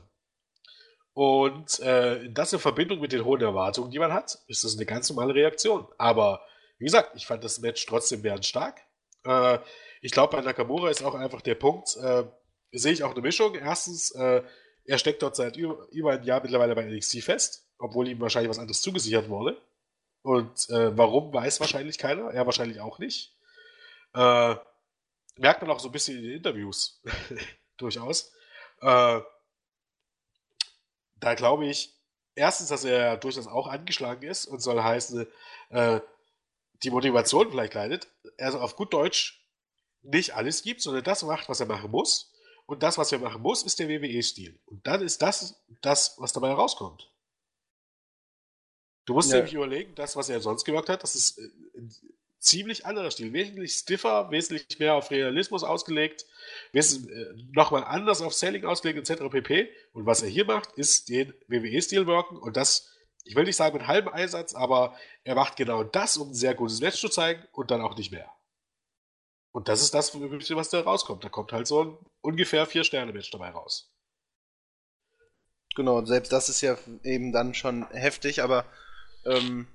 Und äh, das in Verbindung mit den hohen Erwartungen, die man hat, ist das eine ganz normale Reaktion. Aber wie gesagt, ich fand das Match trotzdem während stark. Äh, ich glaube, bei Nakamura ist auch einfach der Punkt, äh, sehe ich auch eine Mischung. Erstens, äh, er steckt dort seit über, über ein Jahr mittlerweile bei NXT fest, obwohl ihm wahrscheinlich was anderes zugesichert wurde. Und äh, warum weiß wahrscheinlich keiner, er wahrscheinlich auch nicht. Äh, merkt man auch so ein bisschen in den Interviews durchaus. Äh, da glaube ich, erstens, dass er durchaus auch angeschlagen ist und soll heißen, äh, die Motivation vielleicht leidet, er auf gut Deutsch nicht alles gibt, sondern das macht, was er machen muss. Und das, was er machen muss, ist der WWE-Stil. Und dann ist das das, was dabei herauskommt. Du musst ja. nämlich überlegen, das, was er sonst gemacht hat, das ist äh, ziemlich anderer Stil. Wesentlich stiffer, wesentlich mehr auf Realismus ausgelegt, äh, nochmal anders auf Selling ausgelegt, etc. pp. Und was er hier macht, ist den WWE-Stil worken und das, ich will nicht sagen mit halbem Einsatz, aber er macht genau das, um ein sehr gutes Match zu zeigen und dann auch nicht mehr. Und das ist das, was da rauskommt. Da kommt halt so ein ungefähr Vier-Sterne-Match dabei raus. Genau, selbst das ist ja eben dann schon heftig, aber ähm,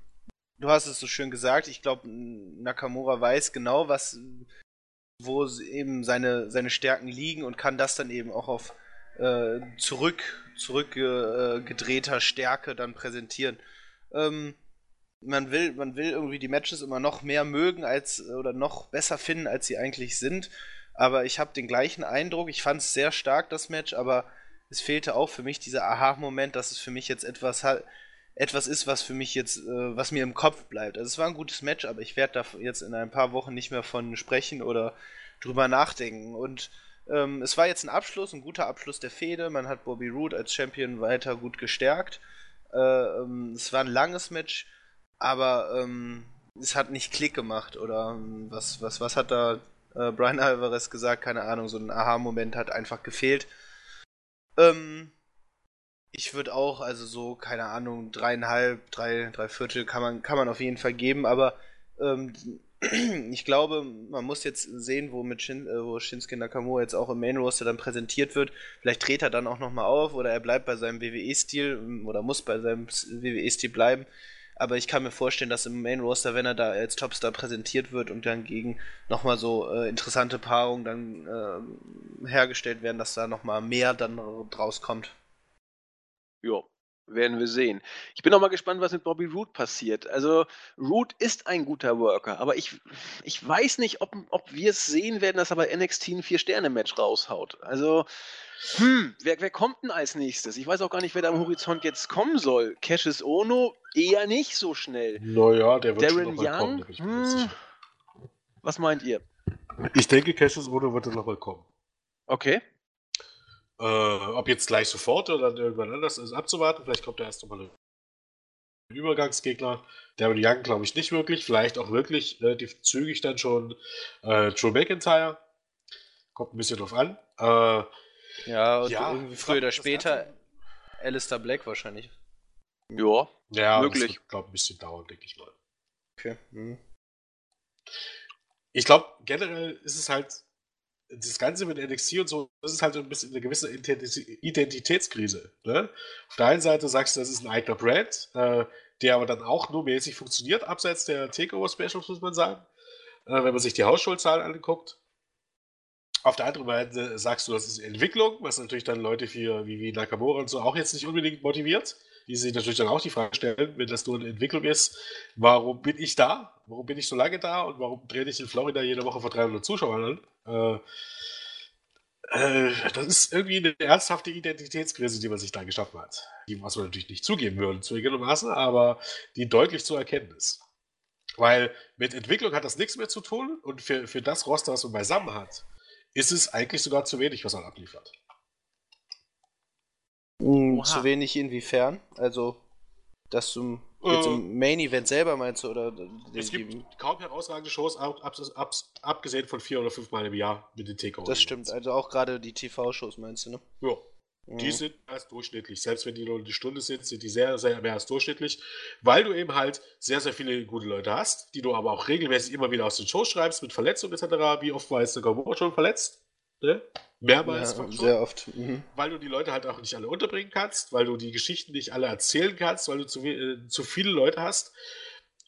du hast es so schön gesagt, ich glaube, Nakamura weiß genau, was, wo eben seine, seine Stärken liegen und kann das dann eben auch auf äh, zurück, zurückgedrehter äh, Stärke dann präsentieren. Ähm, man will, man will irgendwie die Matches immer noch mehr mögen als oder noch besser finden, als sie eigentlich sind. Aber ich habe den gleichen Eindruck. Ich fand es sehr stark, das Match, aber es fehlte auch für mich dieser Aha-Moment, dass es für mich jetzt etwas etwas ist, was für mich jetzt, äh, was mir im Kopf bleibt. Also es war ein gutes Match, aber ich werde da jetzt in ein paar Wochen nicht mehr von sprechen oder drüber nachdenken. Und ähm, es war jetzt ein Abschluss, ein guter Abschluss der Fehde. Man hat Bobby Roode als Champion weiter gut gestärkt. Äh, ähm, es war ein langes Match, aber ähm, es hat nicht Klick gemacht. Oder ähm, was, was, was hat da äh, Brian Alvarez gesagt? Keine Ahnung, so ein Aha-Moment hat einfach gefehlt. Ähm, ich würde auch, also so, keine Ahnung, dreieinhalb, drei, drei Viertel kann man, kann man auf jeden Fall geben, aber ähm, ich glaube, man muss jetzt sehen, wo, mit Shin, äh, wo Shinsuke Nakamura jetzt auch im Main Roster dann präsentiert wird. Vielleicht dreht er dann auch nochmal auf oder er bleibt bei seinem WWE-Stil ähm, oder muss bei seinem WWE-Stil bleiben. Aber ich kann mir vorstellen, dass im Main Roster, wenn er da als Topstar präsentiert wird und dann gegen nochmal so äh, interessante Paarungen dann äh, hergestellt werden, dass da nochmal mehr dann draus kommt. Ja, werden wir sehen. Ich bin auch mal gespannt, was mit Bobby Root passiert. Also, Root ist ein guter Worker, aber ich, ich weiß nicht, ob, ob wir es sehen werden, dass er bei NXT ein Vier-Sterne-Match raushaut. Also, hm, wer, wer kommt denn als nächstes? Ich weiß auch gar nicht, wer da am Horizont jetzt kommen soll. Cassius Ono eher nicht so schnell. Naja, der wird Darren schon noch Young, kommen. Hm, was meint ihr? Ich denke, Cassius Ono wird dann nochmal kommen. Okay. Äh, ob jetzt gleich sofort oder dann irgendwann anders ist abzuwarten. Vielleicht kommt da erst nochmal ein Übergangsgegner. Darren Young glaube ich nicht wirklich. Vielleicht auch wirklich relativ zügig dann schon äh, Drew McIntyre. Kommt ein bisschen drauf an. Äh, ja, und ja, irgendwie früher oder später Alistair Black wahrscheinlich. Ja, ja wirklich. Ich glaube, ein bisschen dauern, denke ich mal. Okay. Hm. Ich glaube, generell ist es halt das Ganze mit NXT und so, das ist halt ein bisschen eine gewisse Identitätskrise. Ne? Auf der einen Seite sagst du, das ist ein eigener Brand, äh, der aber dann auch nur mäßig funktioniert, abseits der Takeover-Specials, muss man sagen. Äh, wenn man sich die Hausschulzahlen anguckt. Auf der anderen Seite sagst du, das ist Entwicklung, was natürlich dann Leute wie, wie, wie Nakamura und so auch jetzt nicht unbedingt motiviert die sich natürlich dann auch die Frage stellen, wenn das nur eine Entwicklung ist, warum bin ich da? Warum bin ich so lange da? Und warum drehe ich in Florida jede Woche vor 300 Zuschauern an? Äh, äh, das ist irgendwie eine ernsthafte Identitätskrise, die man sich da geschaffen hat. Die, was man natürlich nicht zugeben würde, zugegebenermaßen, aber die deutlich zu erkennen ist. Weil mit Entwicklung hat das nichts mehr zu tun und für, für das Roster, was man beisammen hat, ist es eigentlich sogar zu wenig, was man abliefert. Hm, Oha. Zu wenig inwiefern? Also, dass du jetzt im äh. Main Event selber meinst oder es gibt die, kaum herausragende Shows, ab, ab, ab, abgesehen von vier oder fünf Mal im Jahr mit den Takeover. Das stimmt, also auch gerade die TV-Shows meinst du, ne? Ja. Mhm. Die sind erst durchschnittlich. Selbst wenn die nur eine Stunde sind, sind die sehr, sehr mehr als durchschnittlich, weil du eben halt sehr, sehr viele gute Leute hast, die du aber auch regelmäßig immer wieder aus den Shows schreibst mit Verletzungen etc. Wie oft war jetzt der Gabo schon verletzt? Ne? Mehrmals. Ja, sehr oft. Mhm. Weil du die Leute halt auch nicht alle unterbringen kannst, weil du die Geschichten nicht alle erzählen kannst, weil du zu, äh, zu viele Leute hast.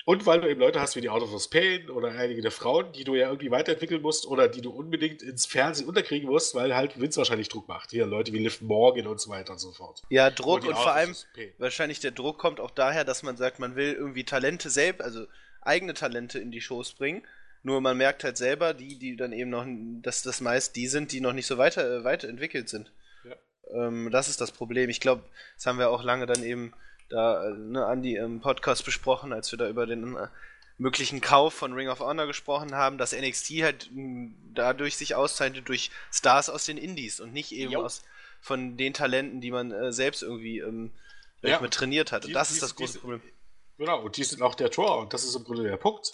Und weil du eben Leute hast wie die Out of Pain oder einige der Frauen, die du ja irgendwie weiterentwickeln musst oder die du unbedingt ins Fernsehen unterkriegen musst, weil halt Vince wahrscheinlich Druck macht. Hier Leute wie Liv Morgan und so weiter und so fort. Ja, Druck und, und vor allem wahrscheinlich der Druck kommt auch daher, dass man sagt, man will irgendwie Talente selbst, also eigene Talente in die Shows bringen nur man merkt halt selber, die, die dann eben noch, dass das meist die sind, die noch nicht so weiter, äh, weiterentwickelt sind. Ja. Ähm, das ist das Problem. Ich glaube, das haben wir auch lange dann eben da äh, ne, Andi im Podcast besprochen, als wir da über den äh, möglichen Kauf von Ring of Honor gesprochen haben, dass NXT halt mh, dadurch sich auszeichnet durch Stars aus den Indies und nicht eben jo. aus von den Talenten, die man äh, selbst irgendwie ähm, ja. mit trainiert hat. Und das die, ist das große die, Problem. Genau, und die sind auch der Tor und das ist im Grunde der Punkt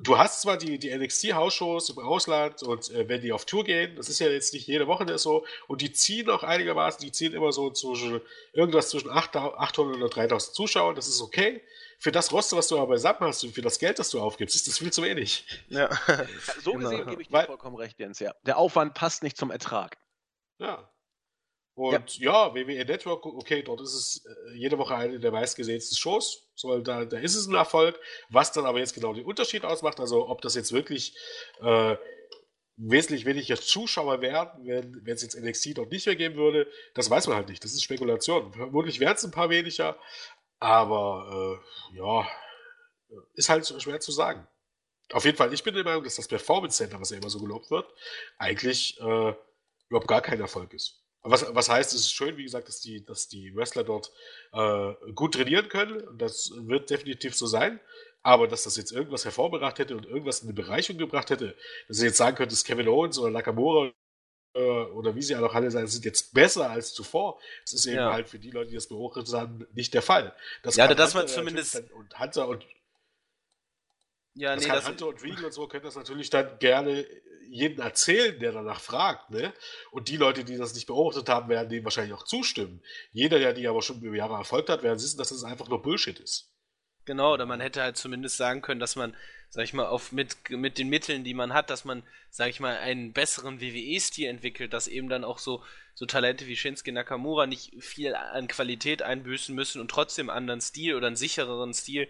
du hast zwar die, die NXT-Hausshows im Ausland und äh, wenn die auf Tour gehen, das ist ja jetzt nicht jede Woche so, und die ziehen auch einigermaßen, die ziehen immer so zwischen, irgendwas zwischen 800 und 3000 Zuschauern, das ist okay. für das Roster, was du aber beisammen hast und für das Geld, das du aufgibst, ist das viel zu wenig. Ja. so genau. gesehen gebe ich dir vollkommen recht, Jens. Ja. Der Aufwand passt nicht zum Ertrag. Ja. Und ja. ja, WWE Network, okay, dort ist es äh, jede Woche eine der meistgesehensten Shows. So, da, da ist es ein Erfolg. Was dann aber jetzt genau den Unterschied ausmacht, also ob das jetzt wirklich äh, wesentlich weniger Zuschauer werden, wenn, es jetzt NXT dort nicht mehr geben würde, das weiß man halt nicht. Das ist Spekulation. Vermutlich werden es ein paar weniger, aber äh, ja, ist halt schwer zu sagen. Auf jeden Fall, ich bin der Meinung, dass das Performance Center, was ja immer so gelobt wird, eigentlich äh, überhaupt gar kein Erfolg ist. Was, was heißt, es ist schön, wie gesagt, dass die, dass die Wrestler dort äh, gut trainieren können. Das wird definitiv so sein. Aber dass das jetzt irgendwas hervorgebracht hätte und irgendwas in eine Bereicherung gebracht hätte, dass ich jetzt sagen könnte, dass Kevin Owens oder Nakamura äh, oder wie sie alle alle sein, sind jetzt besser als zuvor. Das ist eben ja. halt für die Leute, die das beobachtet haben, nicht der Fall. Das ja, dass man zumindest. Und Hunter und. Ja, das nee, das Hunter und Regal und so können das natürlich dann gerne jeden erzählen, der danach fragt. Ne? Und die Leute, die das nicht beobachtet haben, werden dem wahrscheinlich auch zustimmen. Jeder, der die aber schon über Jahre erfolgt hat, werden wissen, dass das einfach nur Bullshit ist. Genau, oder man hätte halt zumindest sagen können, dass man, sag ich mal, auf mit, mit den Mitteln, die man hat, dass man, sag ich mal, einen besseren WWE-Stil entwickelt, dass eben dann auch so, so Talente wie Shinsuke Nakamura nicht viel an Qualität einbüßen müssen und trotzdem einen anderen Stil oder einen sichereren Stil äh,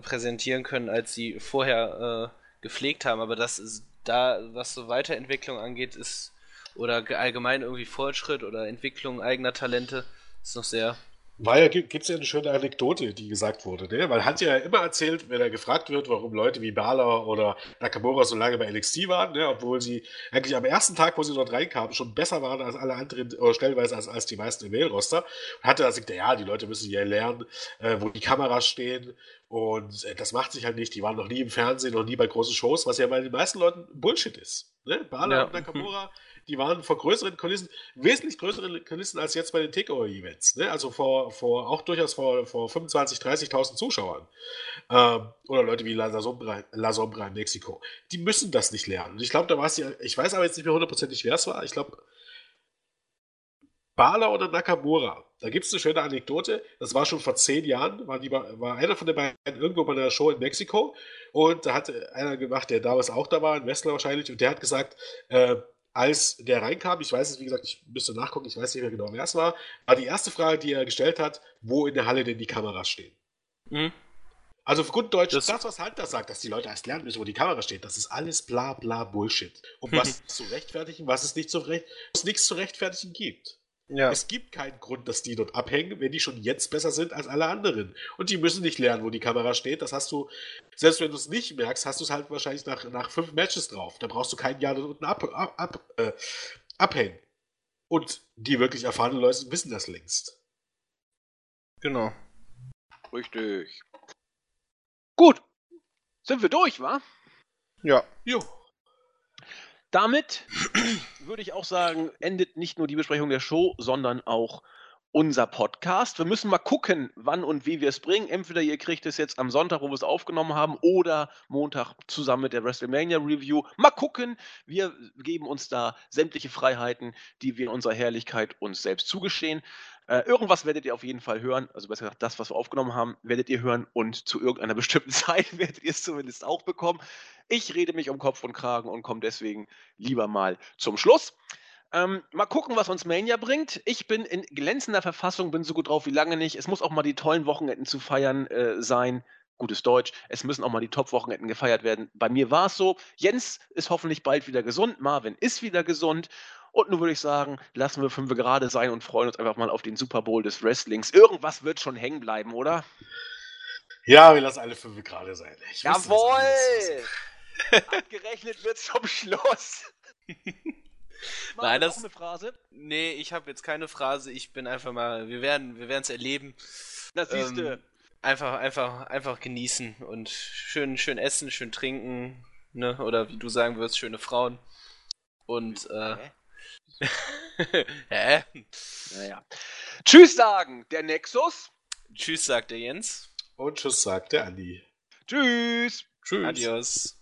präsentieren können, als sie vorher äh, gepflegt haben. Aber das ist da, was so Weiterentwicklung angeht, ist oder allgemein irgendwie Fortschritt oder Entwicklung eigener Talente, ist noch sehr weil ja, gibt es ja eine schöne Anekdote, die gesagt wurde, ne? Weil hat ja immer erzählt, wenn er gefragt wird, warum Leute wie Bala oder Nakamura so lange bei NXT waren, ne? obwohl sie eigentlich am ersten Tag, wo sie dort reinkamen, schon besser waren als alle anderen, oder stellenweise als, als die meisten im Mail-Roster. Hat er gesagt, ja, die Leute müssen ja lernen, äh, wo die Kameras stehen. Und äh, das macht sich halt nicht. Die waren noch nie im Fernsehen, noch nie bei großen Shows, was ja bei den meisten Leuten Bullshit ist. Ne? Bala ja. und Nakamura die waren vor größeren Kulissen, wesentlich größeren Kulissen als jetzt bei den Takeover-Events. Ne? Also vor, vor, auch durchaus vor, vor 25.000, 30.000 Zuschauern. Ähm, oder Leute wie La Sombra, La Sombra in Mexiko. Die müssen das nicht lernen. Und ich glaube, da war es ja, ich weiß aber jetzt nicht mehr hundertprozentig, wer es war. Ich glaube, Bala oder Nakamura. Da gibt es eine schöne Anekdote. Das war schon vor zehn Jahren, war, die, war einer von den beiden irgendwo bei einer Show in Mexiko. Und da hat einer gemacht, der damals auch da war, ein Wrestler wahrscheinlich, und der hat gesagt, äh, als der reinkam, ich weiß es, wie gesagt, ich müsste nachgucken, ich weiß nicht mehr genau, wer es war, war die erste Frage, die er gestellt hat, wo in der Halle denn die Kameras stehen. Mhm. Also auf gut Deutsch, das, das, was Hunter sagt, dass die Leute erst lernen müssen, wo die Kamera steht, das ist alles bla bla Bullshit. Um was zu rechtfertigen, was es nicht zu, recht, was nichts zu rechtfertigen gibt. Ja. Es gibt keinen Grund, dass die dort abhängen, wenn die schon jetzt besser sind als alle anderen. Und die müssen nicht lernen, wo die Kamera steht. Das hast du, selbst wenn du es nicht merkst, hast du es halt wahrscheinlich nach, nach fünf Matches drauf. Da brauchst du kein Jahr dort unten ab, ab, ab, äh, abhängen. Und die wirklich erfahrenen Leute wissen das längst. Genau. Richtig. Gut. Sind wir durch, wa? Ja. Jo. Damit würde ich auch sagen, endet nicht nur die Besprechung der Show, sondern auch unser Podcast. Wir müssen mal gucken, wann und wie wir es bringen. Entweder ihr kriegt es jetzt am Sonntag, wo wir es aufgenommen haben, oder Montag zusammen mit der WrestleMania Review. Mal gucken. Wir geben uns da sämtliche Freiheiten, die wir in unserer Herrlichkeit uns selbst zugestehen. Äh, irgendwas werdet ihr auf jeden Fall hören. Also besser gesagt, das, was wir aufgenommen haben, werdet ihr hören und zu irgendeiner bestimmten Zeit werdet ihr es zumindest auch bekommen. Ich rede mich um Kopf und Kragen und komme deswegen lieber mal zum Schluss. Ähm, mal gucken, was uns Mania bringt. Ich bin in glänzender Verfassung, bin so gut drauf wie lange nicht. Es muss auch mal die tollen Wochenenden zu feiern äh, sein. Gutes Deutsch. Es müssen auch mal die Top-Wochenenden gefeiert werden. Bei mir war es so. Jens ist hoffentlich bald wieder gesund. Marvin ist wieder gesund. Und nun würde ich sagen, lassen wir fünf gerade sein und freuen uns einfach mal auf den Super Bowl des Wrestlings. Irgendwas wird schon hängen bleiben, oder? Ja, wir lassen alle fünf gerade sein. Ich Jawohl! Abgerechnet wird zum Schluss. Nein, das ist eine Phrase. Nee, ich habe jetzt keine Phrase. Ich bin einfach mal. Wir werden, wir werden es erleben. Das siehst du. Ähm, einfach, einfach, einfach genießen und schön, schön essen, schön trinken, ne? Oder wie du sagen würdest, schöne Frauen. Und äh, Hä? Naja. Tschüss sagen, der Nexus. Tschüss sagt der Jens. Und tschüss sagt der Andi. Tschüss. Tschüss. Adios.